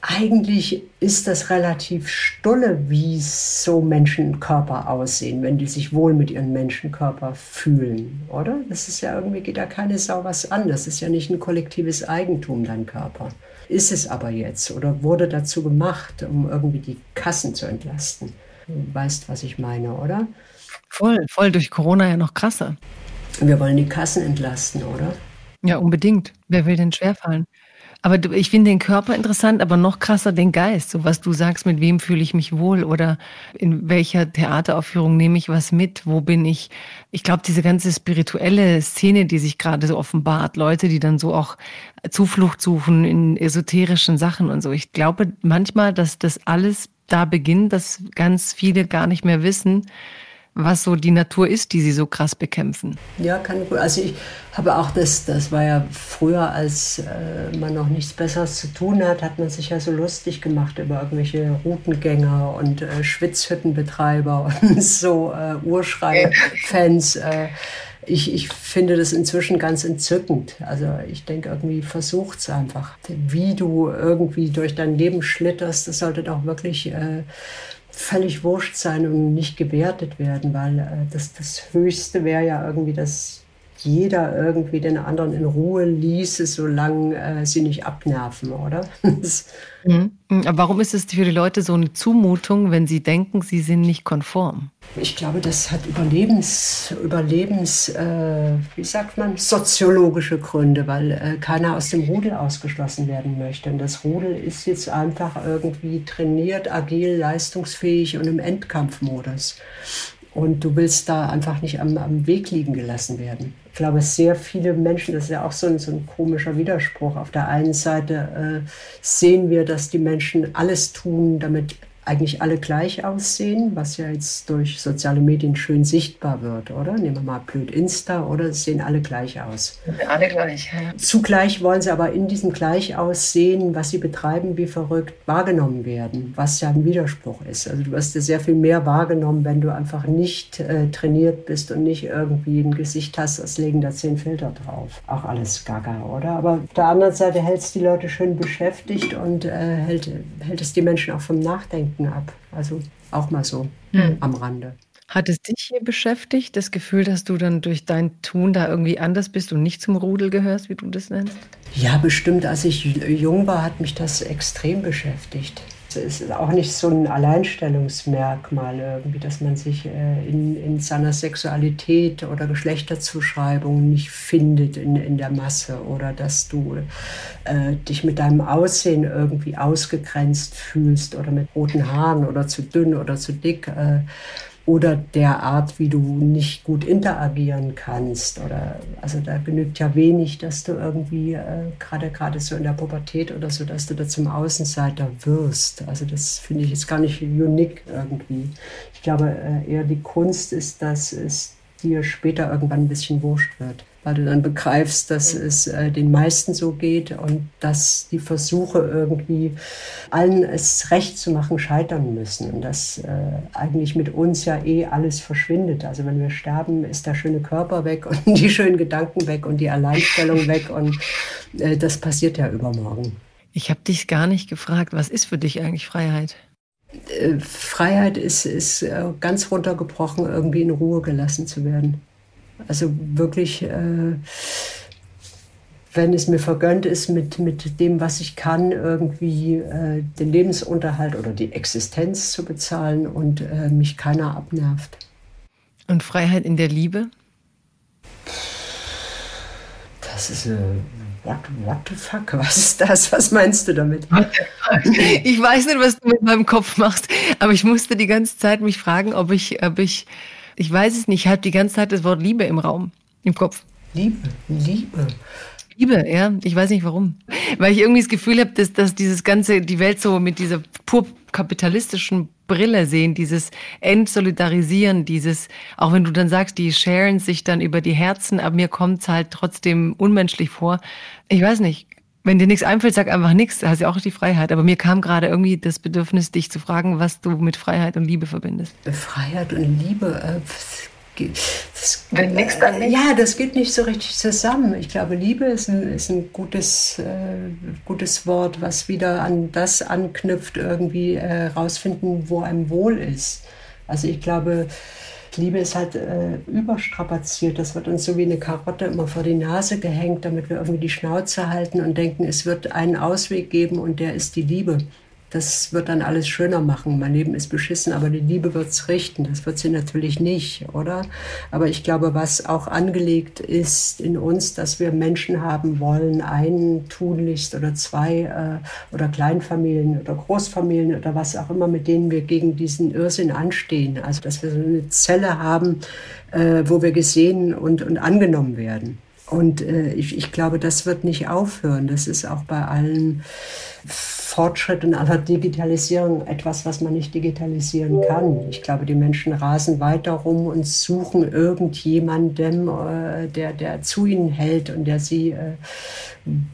Eigentlich ist das relativ stulle, wie so Menschenkörper aussehen, wenn die sich wohl mit ihrem Menschenkörper fühlen, oder? Das ist ja irgendwie, geht da keine Sau was an. Das ist ja nicht ein kollektives Eigentum, dein Körper ist es aber jetzt oder wurde dazu gemacht, um irgendwie die Kassen zu entlasten. Du weißt, was ich meine, oder? Voll, voll durch Corona ja noch krasser. Wir wollen die Kassen entlasten, oder? Ja, unbedingt. Wer will denn schwerfallen? Aber du, ich finde den Körper interessant, aber noch krasser den Geist. So was du sagst, mit wem fühle ich mich wohl oder in welcher Theateraufführung nehme ich was mit? Wo bin ich? Ich glaube, diese ganze spirituelle Szene, die sich gerade so offenbart, Leute, die dann so auch Zuflucht suchen in esoterischen Sachen und so. Ich glaube manchmal, dass das alles da beginnt, dass ganz viele gar nicht mehr wissen, was so die Natur ist, die sie so krass bekämpfen. Ja, kann gut. Also ich habe auch das, das war ja früher, als äh, man noch nichts Besseres zu tun hat, hat man sich ja so lustig gemacht über irgendwelche Routengänger und äh, Schwitzhüttenbetreiber [LAUGHS] und so äh, Urschrei-Fans. [LAUGHS] Äh, ich, ich finde das inzwischen ganz entzückend. Also ich denke irgendwie, versucht es einfach. Wie du irgendwie durch dein Leben schlitterst, das sollte doch wirklich äh, völlig wurscht sein und nicht gewertet werden, weil äh, das, das Höchste wäre ja irgendwie, dass jeder irgendwie den anderen in Ruhe ließe, solange äh, sie nicht abnerven, oder? [LAUGHS] Mhm. Aber warum ist es für die Leute so eine Zumutung, wenn sie denken, sie sind nicht konform? Ich glaube, das hat Überlebens, Überlebens äh, wie sagt man, soziologische Gründe, weil äh, keiner aus dem Rudel ausgeschlossen werden möchte. Und das Rudel ist jetzt einfach irgendwie trainiert, agil, leistungsfähig und im Endkampfmodus. Und du willst da einfach nicht am, am Weg liegen gelassen werden. Ich glaube, sehr viele Menschen, das ist ja auch so ein, so ein komischer Widerspruch. Auf der einen Seite äh, sehen wir, dass die Menschen alles tun, damit eigentlich alle gleich aussehen, was ja jetzt durch soziale Medien schön sichtbar wird, oder? Nehmen wir mal blöd Insta, oder? Es sehen alle gleich aus. Alle gleich, ja. Zugleich wollen sie aber in diesem Gleichaussehen, was sie betreiben, wie verrückt wahrgenommen werden, was ja ein Widerspruch ist. Also du wirst ja sehr viel mehr wahrgenommen, wenn du einfach nicht äh, trainiert bist und nicht irgendwie ein Gesicht hast, als legen da zehn Filter drauf. Auch alles gaga, oder? Aber auf der anderen Seite hält es die Leute schön beschäftigt und äh, hält, hält es die Menschen auch vom Nachdenken Denken ab. Also auch mal so hm. am Rande. Hat es dich hier beschäftigt, das Gefühl, dass du dann durch dein Tun da irgendwie anders bist und nicht zum Rudel gehörst, wie du das nennst? Ja, bestimmt. Als ich jung war, hat mich das extrem beschäftigt es ist auch nicht so ein Alleinstellungsmerkmal irgendwie, dass man sich äh, in, in seiner Sexualität oder Geschlechterzuschreibung nicht findet in, in der Masse oder dass du äh, dich mit deinem Aussehen irgendwie ausgegrenzt fühlst oder mit roten Haaren oder zu dünn oder zu dick. Äh, oder der Art, wie du nicht gut interagieren kannst. Oder also da genügt ja wenig, dass du irgendwie äh, gerade gerade so in der Pubertät oder so, dass du da zum Außenseiter wirst. Also das finde ich jetzt gar nicht unique irgendwie. Ich glaube äh, eher die Kunst ist, dass es dir später irgendwann ein bisschen wurscht wird weil du dann begreifst, dass es äh, den meisten so geht und dass die Versuche irgendwie allen es recht zu machen scheitern müssen und dass äh, eigentlich mit uns ja eh alles verschwindet. Also wenn wir sterben, ist der schöne Körper weg [LAUGHS] und die schönen Gedanken weg und die Alleinstellung weg und äh, das passiert ja übermorgen. Ich habe dich gar nicht gefragt, was ist für dich eigentlich Freiheit? Freiheit ist, ist äh, ganz runtergebrochen, irgendwie in Ruhe gelassen zu werden. Also wirklich, äh, wenn es mir vergönnt ist, mit, mit dem, was ich kann, irgendwie äh, den Lebensunterhalt oder die Existenz zu bezahlen und äh, mich keiner abnervt. Und Freiheit in der Liebe? Das ist äh, what, what the fuck? [LAUGHS] Was ist das? Was meinst du damit? [LAUGHS] Ich weiß nicht, was du mit meinem Kopf machst, aber ich musste die ganze Zeit mich fragen, ob ich, ob ich ich weiß es nicht, ich habe die ganze Zeit das Wort Liebe im Raum, im Kopf. Liebe, Liebe. Liebe, ja. Ich weiß nicht warum. Weil ich irgendwie das Gefühl habe, dass, dass dieses ganze, die Welt so mit dieser pur kapitalistischen Brille sehen, dieses Entsolidarisieren, dieses, auch wenn du dann sagst, die sharen sich dann über die Herzen, aber mir kommt es halt trotzdem unmenschlich vor. Ich weiß nicht, wenn dir nichts einfällt, sag einfach nichts. Da hast ja auch die Freiheit. Aber mir kam gerade irgendwie das Bedürfnis, dich zu fragen, was du mit Freiheit und Liebe verbindest. Freiheit und Liebe, äh, das, wenn nichts dann nicht. Ja, das geht nicht so richtig zusammen. Ich glaube, Liebe ist ein, ist ein gutes, äh, gutes Wort, was wieder an das anknüpft, irgendwie äh, rausfinden, wo einem wohl ist. Also ich glaube, Liebe ist halt äh, überstrapaziert. Das wird uns so wie eine Karotte immer vor die Nase gehängt, damit wir irgendwie die Schnauze halten und denken, es wird einen Ausweg geben und der ist die Liebe das wird dann alles schöner machen. Mein Leben ist beschissen, aber die Liebe wird's richten. Das wird sie natürlich nicht, oder? Aber ich glaube, was auch angelegt ist in uns, dass wir Menschen haben wollen, einen tunlichst oder zwei äh, oder Kleinfamilien oder Großfamilien oder was auch immer, mit denen wir gegen diesen Irrsinn anstehen. Also, dass wir so eine Zelle haben, äh, wo wir gesehen und, und angenommen werden. Und äh, ich, ich glaube, das wird nicht aufhören. Das ist auch bei allen Fortschritt und aller Digitalisierung etwas, was man nicht digitalisieren kann. Ich glaube, die Menschen rasen weiter rum und suchen irgendjemandem, äh, der, der zu ihnen hält und der sie, äh,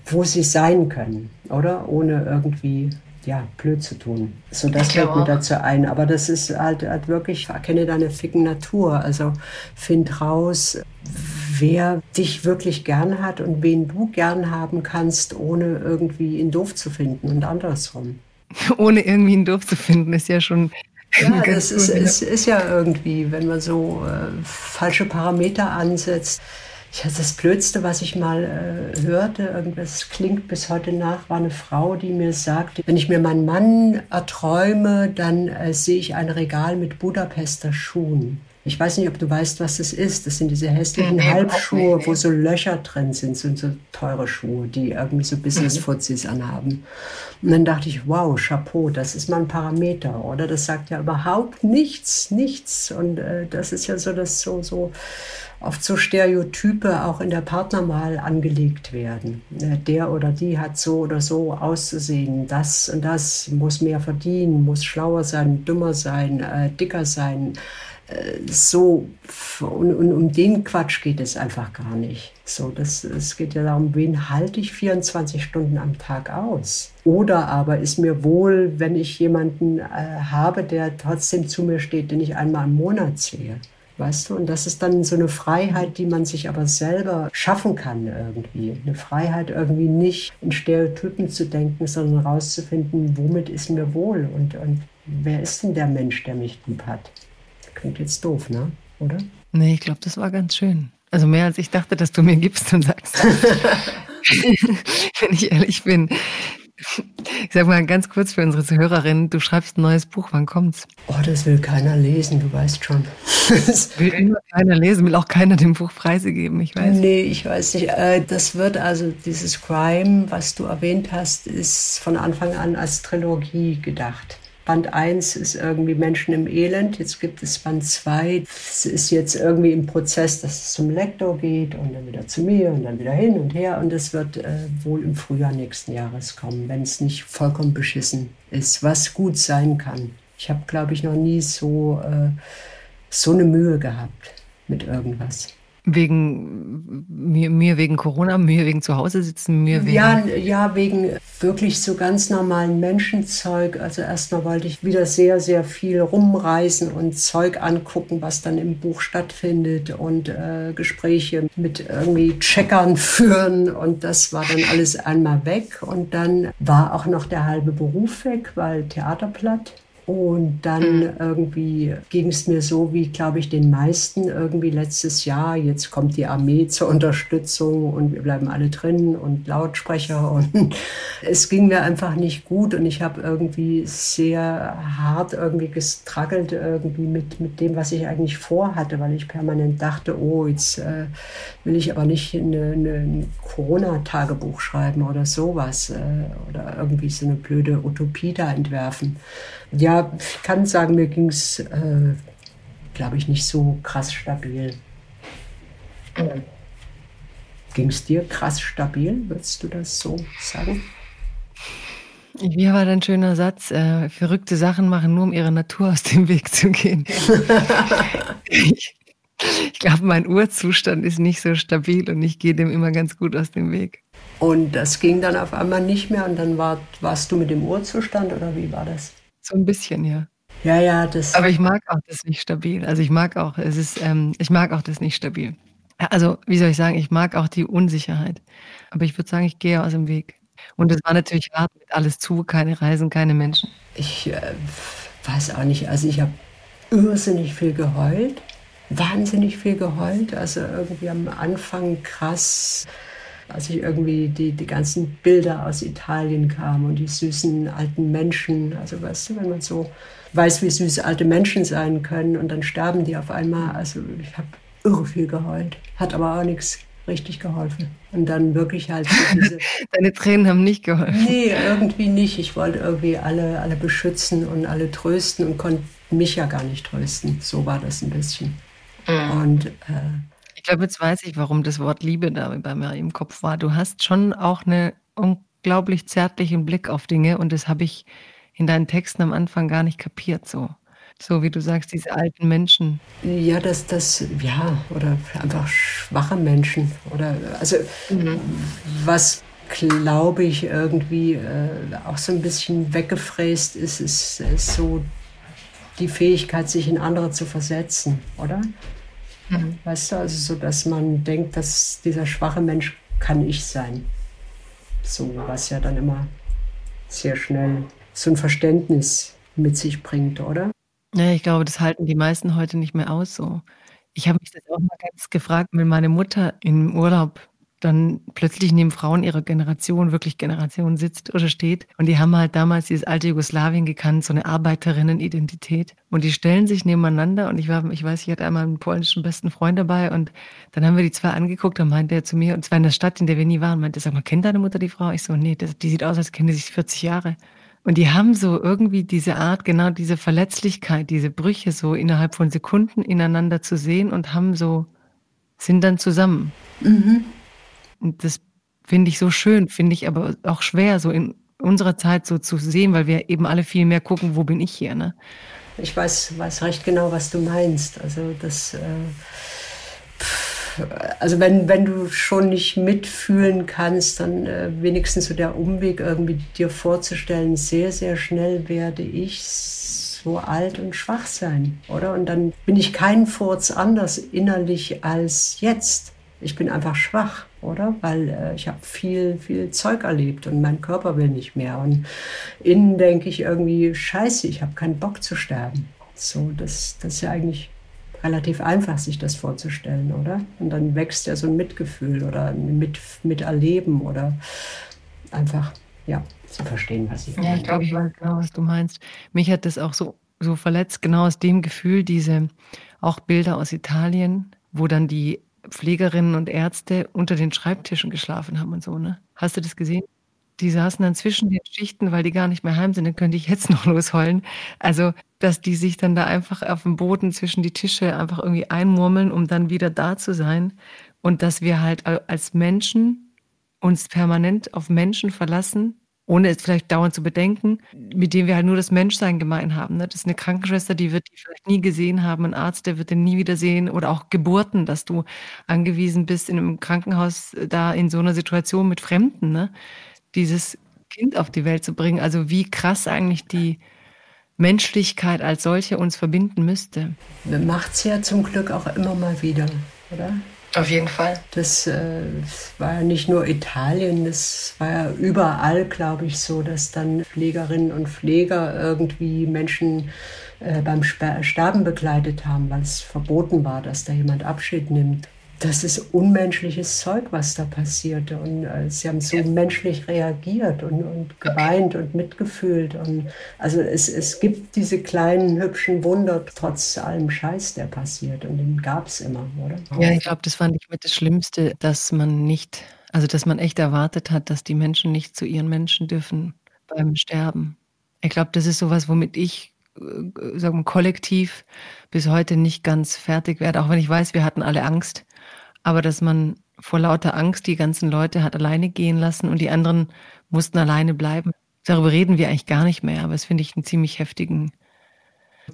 wo sie sein können, oder? Ohne irgendwie ja, blöd zu tun. So, das fällt mir dazu ein. Aber das ist halt, halt wirklich, erkenne deine ficken Natur. Also find raus, wer dich wirklich gern hat und wen du gern haben kannst, ohne irgendwie ihn doof zu finden und andersrum. [LAUGHS] ohne irgendwie ihn doof zu finden, ist ja schon. Ja, [LAUGHS] das ist, ist, ist, ja irgendwie, wenn man so äh, falsche Parameter ansetzt. Ja, das Blödste, was ich mal äh, hörte, irgendwas klingt bis heute nach, war eine Frau, die mir sagte, wenn ich mir meinen Mann erträume, dann äh, sehe ich ein Regal mit Budapester Schuhen. Ich weiß nicht, ob du weißt, was das ist. Das sind diese hässlichen nee, Halbschuhe, wo so Löcher drin sind, sind so teure Schuhe, die irgendwie so Business-Fuzis mhm. anhaben. Und dann dachte ich, wow, Chapeau, das ist mal ein Parameter, oder? Das sagt ja überhaupt nichts, nichts. Und äh, das ist ja so, dass so, so oft so Stereotype auch in der Partnerwahl angelegt werden. Äh, der oder die hat so oder so auszusehen. Das und das muss mehr verdienen, muss schlauer sein, dümmer sein, äh, dicker sein. So, und, und, um den Quatsch geht es einfach gar nicht. So, das, es geht ja darum, wen halte ich 24 Stunden am Tag aus? Oder aber ist mir wohl, wenn ich jemanden äh, habe, der trotzdem zu mir steht, den ich einmal im Monat sehe. Weißt du, und das ist dann so eine Freiheit, die man sich aber selber schaffen kann irgendwie. Eine Freiheit irgendwie nicht in Stereotypen zu denken, sondern herauszufinden, womit ist mir wohl und, und wer ist denn der Mensch, der mich lieb hat. Klingt jetzt doof, ne? Oder? Nee, ich glaube, das war ganz schön. Also mehr als ich dachte, dass du mir gibst und sagst. [LAUGHS] Wenn ich ehrlich bin. Ich sag mal ganz kurz für unsere Zuhörerinnen, du schreibst ein neues Buch, wann kommt's? Oh, das will keiner lesen, du weißt schon. Das [LAUGHS] will immer keiner lesen, will auch keiner dem Buch Preise geben, ich weiß. Nee, ich weiß nicht. Äh, das wird also, dieses Crime, was du erwähnt hast, ist von Anfang an als Trilogie gedacht. Band 1 ist irgendwie Menschen im Elend, jetzt gibt es Band 2. Es ist jetzt irgendwie im Prozess, dass es zum Lektor geht und dann wieder zu mir und dann wieder hin und her. Und es wird äh, wohl im Frühjahr nächsten Jahres kommen, wenn es nicht vollkommen beschissen ist, was gut sein kann. Ich habe, glaube ich, noch nie so, äh, so eine Mühe gehabt mit irgendwas. Wegen mir, mir wegen Corona, mir wegen zu Hause sitzen, mir wegen. Ja, ja, wegen wirklich so ganz normalen Menschenzeug. Also erstmal wollte ich wieder sehr, sehr viel rumreisen und Zeug angucken, was dann im Buch stattfindet und äh, Gespräche mit irgendwie Checkern führen. Und das war dann alles einmal weg. Und dann war auch noch der halbe Beruf weg, weil Theaterplatt. Und dann mhm. irgendwie ging es mir so, wie glaube ich den meisten irgendwie letztes Jahr. Jetzt kommt die Armee zur Unterstützung und wir bleiben alle drin und Lautsprecher. [LAUGHS] Und es ging mir einfach nicht gut und ich habe irgendwie sehr hart irgendwie gestruggelt irgendwie mit, mit dem, was ich eigentlich vorhatte, weil ich permanent dachte, oh, jetzt äh, will ich aber nicht ein Corona-Tagebuch schreiben oder sowas äh, oder irgendwie so eine blöde Utopie da entwerfen. Ja, ich kann sagen, mir ging es, äh, glaube ich, nicht so krass stabil. Mhm. Ging es dir krass stabil? Würdest du das so sagen? Wie war dein schöner Satz? Äh, verrückte Sachen machen nur, um ihrer Natur aus dem Weg zu gehen. [LAUGHS] ich, ich glaube, mein Urzustand ist nicht so stabil und ich gehe dem immer ganz gut aus dem Weg. Und das ging dann auf einmal nicht mehr und dann war, warst du mit dem Urzustand oder wie war das? So ein bisschen, ja. Ja, ja, das. Aber ich mag auch das nicht stabil. Also ich mag auch, es ist, ähm, ich mag auch das nicht stabil. Also, wie soll ich sagen, ich mag auch die Unsicherheit. Aber ich würde sagen, ich gehe aus dem Weg. Und es war natürlich hart mit alles zu, keine Reisen, keine Menschen. Ich äh, weiß auch nicht. Also ich habe irrsinnig viel geheult, wahnsinnig viel geheult. Also irgendwie am Anfang krass als ich irgendwie die, die ganzen Bilder aus Italien kam und die süßen alten Menschen. Also weißt du, wenn man so weiß, wie süß alte Menschen sein können und dann sterben die auf einmal. Also ich habe irre viel geheult, hat aber auch nichts richtig geholfen. Und dann wirklich halt diese... [LAUGHS] Deine Tränen haben nicht geholfen? Nee, irgendwie nicht. Ich wollte irgendwie alle, alle beschützen und alle trösten und konnte mich ja gar nicht trösten. So war das ein bisschen. Mhm. Und äh, Ich glaube, jetzt weiß ich, warum das Wort Liebe da bei mir im Kopf war. Du hast schon auch einen unglaublich zärtlichen Blick auf Dinge und das habe ich in deinen Texten am Anfang gar nicht kapiert so. So wie du sagst, diese alten Menschen. Ja, dass das, ja, oder einfach schwache Menschen. Oder also mhm. was glaube ich irgendwie äh, auch so ein bisschen weggefräst ist, ist, ist so die Fähigkeit, sich in andere zu versetzen, oder? Mhm. Weißt du, also so, dass man denkt, dass dieser schwache Mensch kann ich sein. So, was ja dann immer sehr schnell so ein Verständnis mit sich bringt, oder? Ja, ich glaube, das halten die meisten heute nicht mehr aus so. Ich habe mich das auch mal ganz gefragt, wenn meine Mutter im Urlaub dann plötzlich neben Frauen ihrer Generation, wirklich Generation sitzt oder steht. Und die haben halt damals dieses alte Jugoslawien gekannt, so eine Arbeiterinnenidentität. Und die stellen sich nebeneinander und ich war, ich weiß, ich hatte einmal einen polnischen besten Freund dabei und dann haben wir die zwei angeguckt und meinte er zu mir, und zwar in der Stadt, in der wir nie waren, meinte, sag mal, kennt deine Mutter die Frau? Ich so, nee, das, die sieht aus, als kenne sie sich 40 Jahre. Und die haben so irgendwie diese Art, genau diese Verletzlichkeit, diese Brüche so innerhalb von Sekunden ineinander zu sehen und haben so, sind dann zusammen. Mhm. Das finde ich so schön, finde ich aber auch schwer, so in unserer Zeit so zu sehen, weil wir eben alle viel mehr gucken, wo bin ich hier, ne? Ich weiß, weiß recht genau, was du meinst. Also das, äh, also wenn, wenn du schon nicht mitfühlen kannst, dann äh, wenigstens so der Umweg irgendwie dir vorzustellen, sehr, sehr schnell werde ich so alt und schwach sein, oder? Und dann bin ich keinen Furz anders innerlich als jetzt. Ich bin einfach schwach, oder? Weil äh, ich habe viel, viel Zeug erlebt und mein Körper will nicht mehr. Und innen denke ich irgendwie, scheiße, ich habe keinen Bock zu sterben. So, das, das ist ja eigentlich relativ einfach, sich das vorzustellen, oder? Und dann wächst ja so ein Mitgefühl oder ein Mit Miterleben oder einfach, ja, zu verstehen, was ich meine. Ja, ich glaube, ich weiß genau, was du meinst. Mich hat das auch so, so verletzt, genau aus dem Gefühl, diese auch Bilder aus Italien, wo dann die Pflegerinnen und Ärzte unter den Schreibtischen geschlafen haben und so, ne? Hast du das gesehen? Die saßen dann zwischen den Schichten, weil die gar nicht mehr heim sind, dann könnte ich jetzt noch [LAUGHS] losheulen. Also, dass die sich dann da einfach auf dem Boden zwischen die Tische einfach irgendwie einmurmeln, um dann wieder da zu sein. Und dass wir halt als Menschen uns permanent auf Menschen verlassen, ohne es vielleicht dauernd zu bedenken, mit dem wir halt nur das Menschsein gemein haben. Ne? Das ist eine Krankenschwester, die wird die vielleicht nie gesehen haben, ein Arzt, der wird den nie wieder sehen oder auch Geburten, dass du angewiesen bist, in einem Krankenhaus äh, da in so einer Situation mit Fremden, ne? dieses Kind auf die Welt zu bringen. Also wie krass eigentlich die Menschlichkeit als solche uns verbinden müsste. Macht es ja zum Glück auch immer mal wieder, oder? Auf jeden Fall. Das, äh, war ja nicht nur Italien, das war ja überall, glaube ich, so, dass dann Pflegerinnen und Pfleger irgendwie Menschen äh, beim Sterben begleitet haben, weil es verboten war, dass da jemand Abschied nimmt das ist unmenschliches Zeug, was da passierte. Und äh, sie haben so ja. menschlich reagiert und, und geweint und mitgefühlt. Und also es, es gibt diese kleinen hübschen Wunder trotz allem Scheiß, der passiert. Und den gab es immer, oder? Ja, ich glaube, das fand ich mit das Schlimmste, dass man nicht, also dass man echt erwartet hat, dass die Menschen nicht zu ihren Menschen dürfen beim Sterben. Ich glaube, das ist sowas, womit ich äh, sagen wir, kollektiv bis heute nicht ganz fertig werde, auch wenn ich weiß, wir hatten alle Angst aber dass man vor lauter Angst die ganzen Leute hat alleine gehen lassen und die anderen mussten alleine bleiben. Darüber reden wir eigentlich gar nicht mehr, aber es finde ich einen ziemlich heftigen,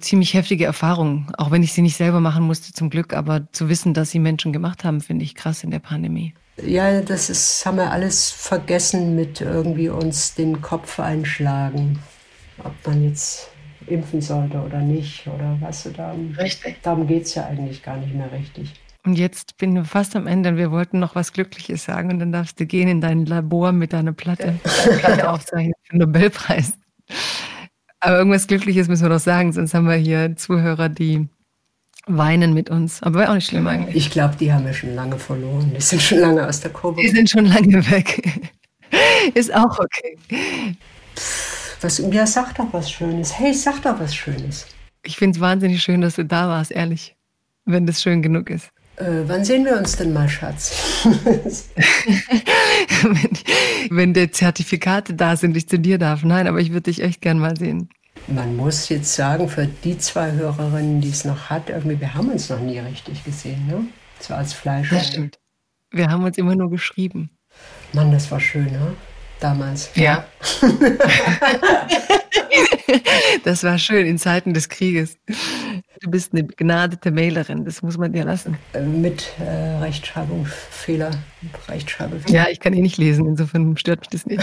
ziemlich heftige Erfahrung, auch wenn ich sie nicht selber machen musste zum Glück, aber zu wissen, dass sie Menschen gemacht haben, finde ich krass in der Pandemie. Ja, das ist, haben wir alles vergessen mit irgendwie uns den Kopf einschlagen, ob man jetzt impfen sollte oder nicht oder was du da. Richtig. Darum geht es ja eigentlich gar nicht mehr richtig. Und jetzt bin ich fast am Ende und wir wollten noch was Glückliches sagen und dann darfst du gehen in dein Labor mit deiner Platte, deine Platte [LAUGHS] aufzeichnen für den Nobelpreis. Aber irgendwas Glückliches müssen wir doch sagen, sonst haben wir hier Zuhörer, die weinen mit uns. Aber wäre auch nicht schlimm eigentlich. Ich glaube, die haben wir schon lange verloren. Die sind schon lange aus der Kurve. Die sind schon lange weg. [LAUGHS] Ist auch okay. Was, ja, sag doch was Schönes. Hey, sag doch was Schönes. Ich finde es wahnsinnig schön, dass du da warst, ehrlich. Wenn das schön genug ist. Äh, wann sehen wir uns denn mal, Schatz? [LAUGHS] wenn, wenn die Zertifikate da sind, ich zu dir darf. Nein, aber ich würde dich echt gern mal sehen. Man muss jetzt sagen, für die zwei Hörerinnen, die es noch hat, irgendwie, wir haben uns noch nie richtig gesehen, ne? So als Fleisch. Das stimmt. Wir haben uns immer nur geschrieben. Mann, das war schön, ne? Damals. Ja. [LAUGHS] das war schön in Zeiten des Krieges. Du bist eine begnadete Mailerin, das muss man dir lassen. Äh, mit äh, Rechtschreibungsfehler. Rechtschreibfehler. Ja, ich kann eh nicht lesen, insofern stört mich das nicht. [LAUGHS]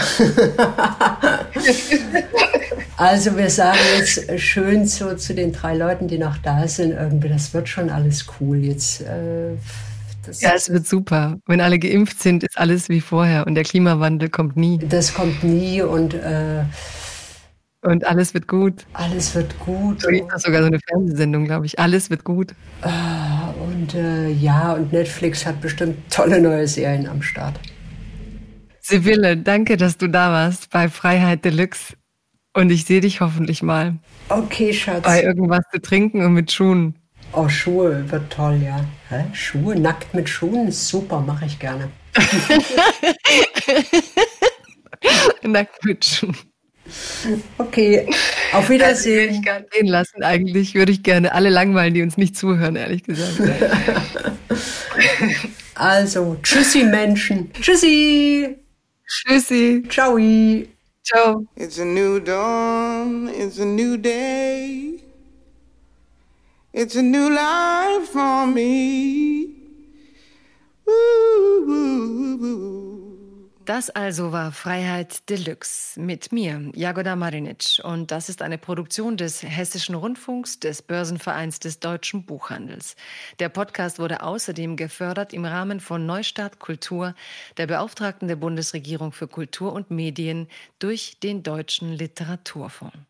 also wir sagen jetzt schön so zu den drei Leuten, die noch da sind, irgendwie, das wird schon alles cool. Jetzt äh, ja, es wird super. Wenn alle geimpft sind, ist alles wie vorher und der Klimawandel kommt nie. Das kommt nie und äh, und alles wird gut. Alles wird gut. So ist das sogar so eine Fernsehsendung, glaube ich. Alles wird gut. Ah, und äh, ja, und Netflix hat bestimmt tolle neue Serien am Start. Sibylle, danke, dass du da warst bei Freiheit Deluxe. Und ich sehe dich hoffentlich mal. Okay, Schatz. Bei irgendwas zu trinken und mit Schuhen. Oh, Schuhe wird toll, ja. Hä? Schuhe, nackt mit Schuhen, ist super, mache ich gerne. [LAUGHS] [LAUGHS] nackt mit Schuhen. Okay, auf Wiedersehen. Also, würde ich gerne gehen lassen. Eigentlich würde ich gerne alle langweilen, die uns nicht zuhören, ehrlich gesagt. [LAUGHS] also, tschüssi Menschen. Tschüssi. Tschüssi. Ciao. Ciao. It's a new dawn, it's a new day. It's a new life for me. Ooh, ooh, ooh, das also war Freiheit Deluxe mit mir, Jagoda Marinic. Und das ist eine Produktion des Hessischen Rundfunks, des Börsenvereins des deutschen Buchhandels. Der Podcast wurde außerdem gefördert im Rahmen von Neustart Kultur, der Beauftragten der Bundesregierung für Kultur und Medien, durch den Deutschen Literaturfonds.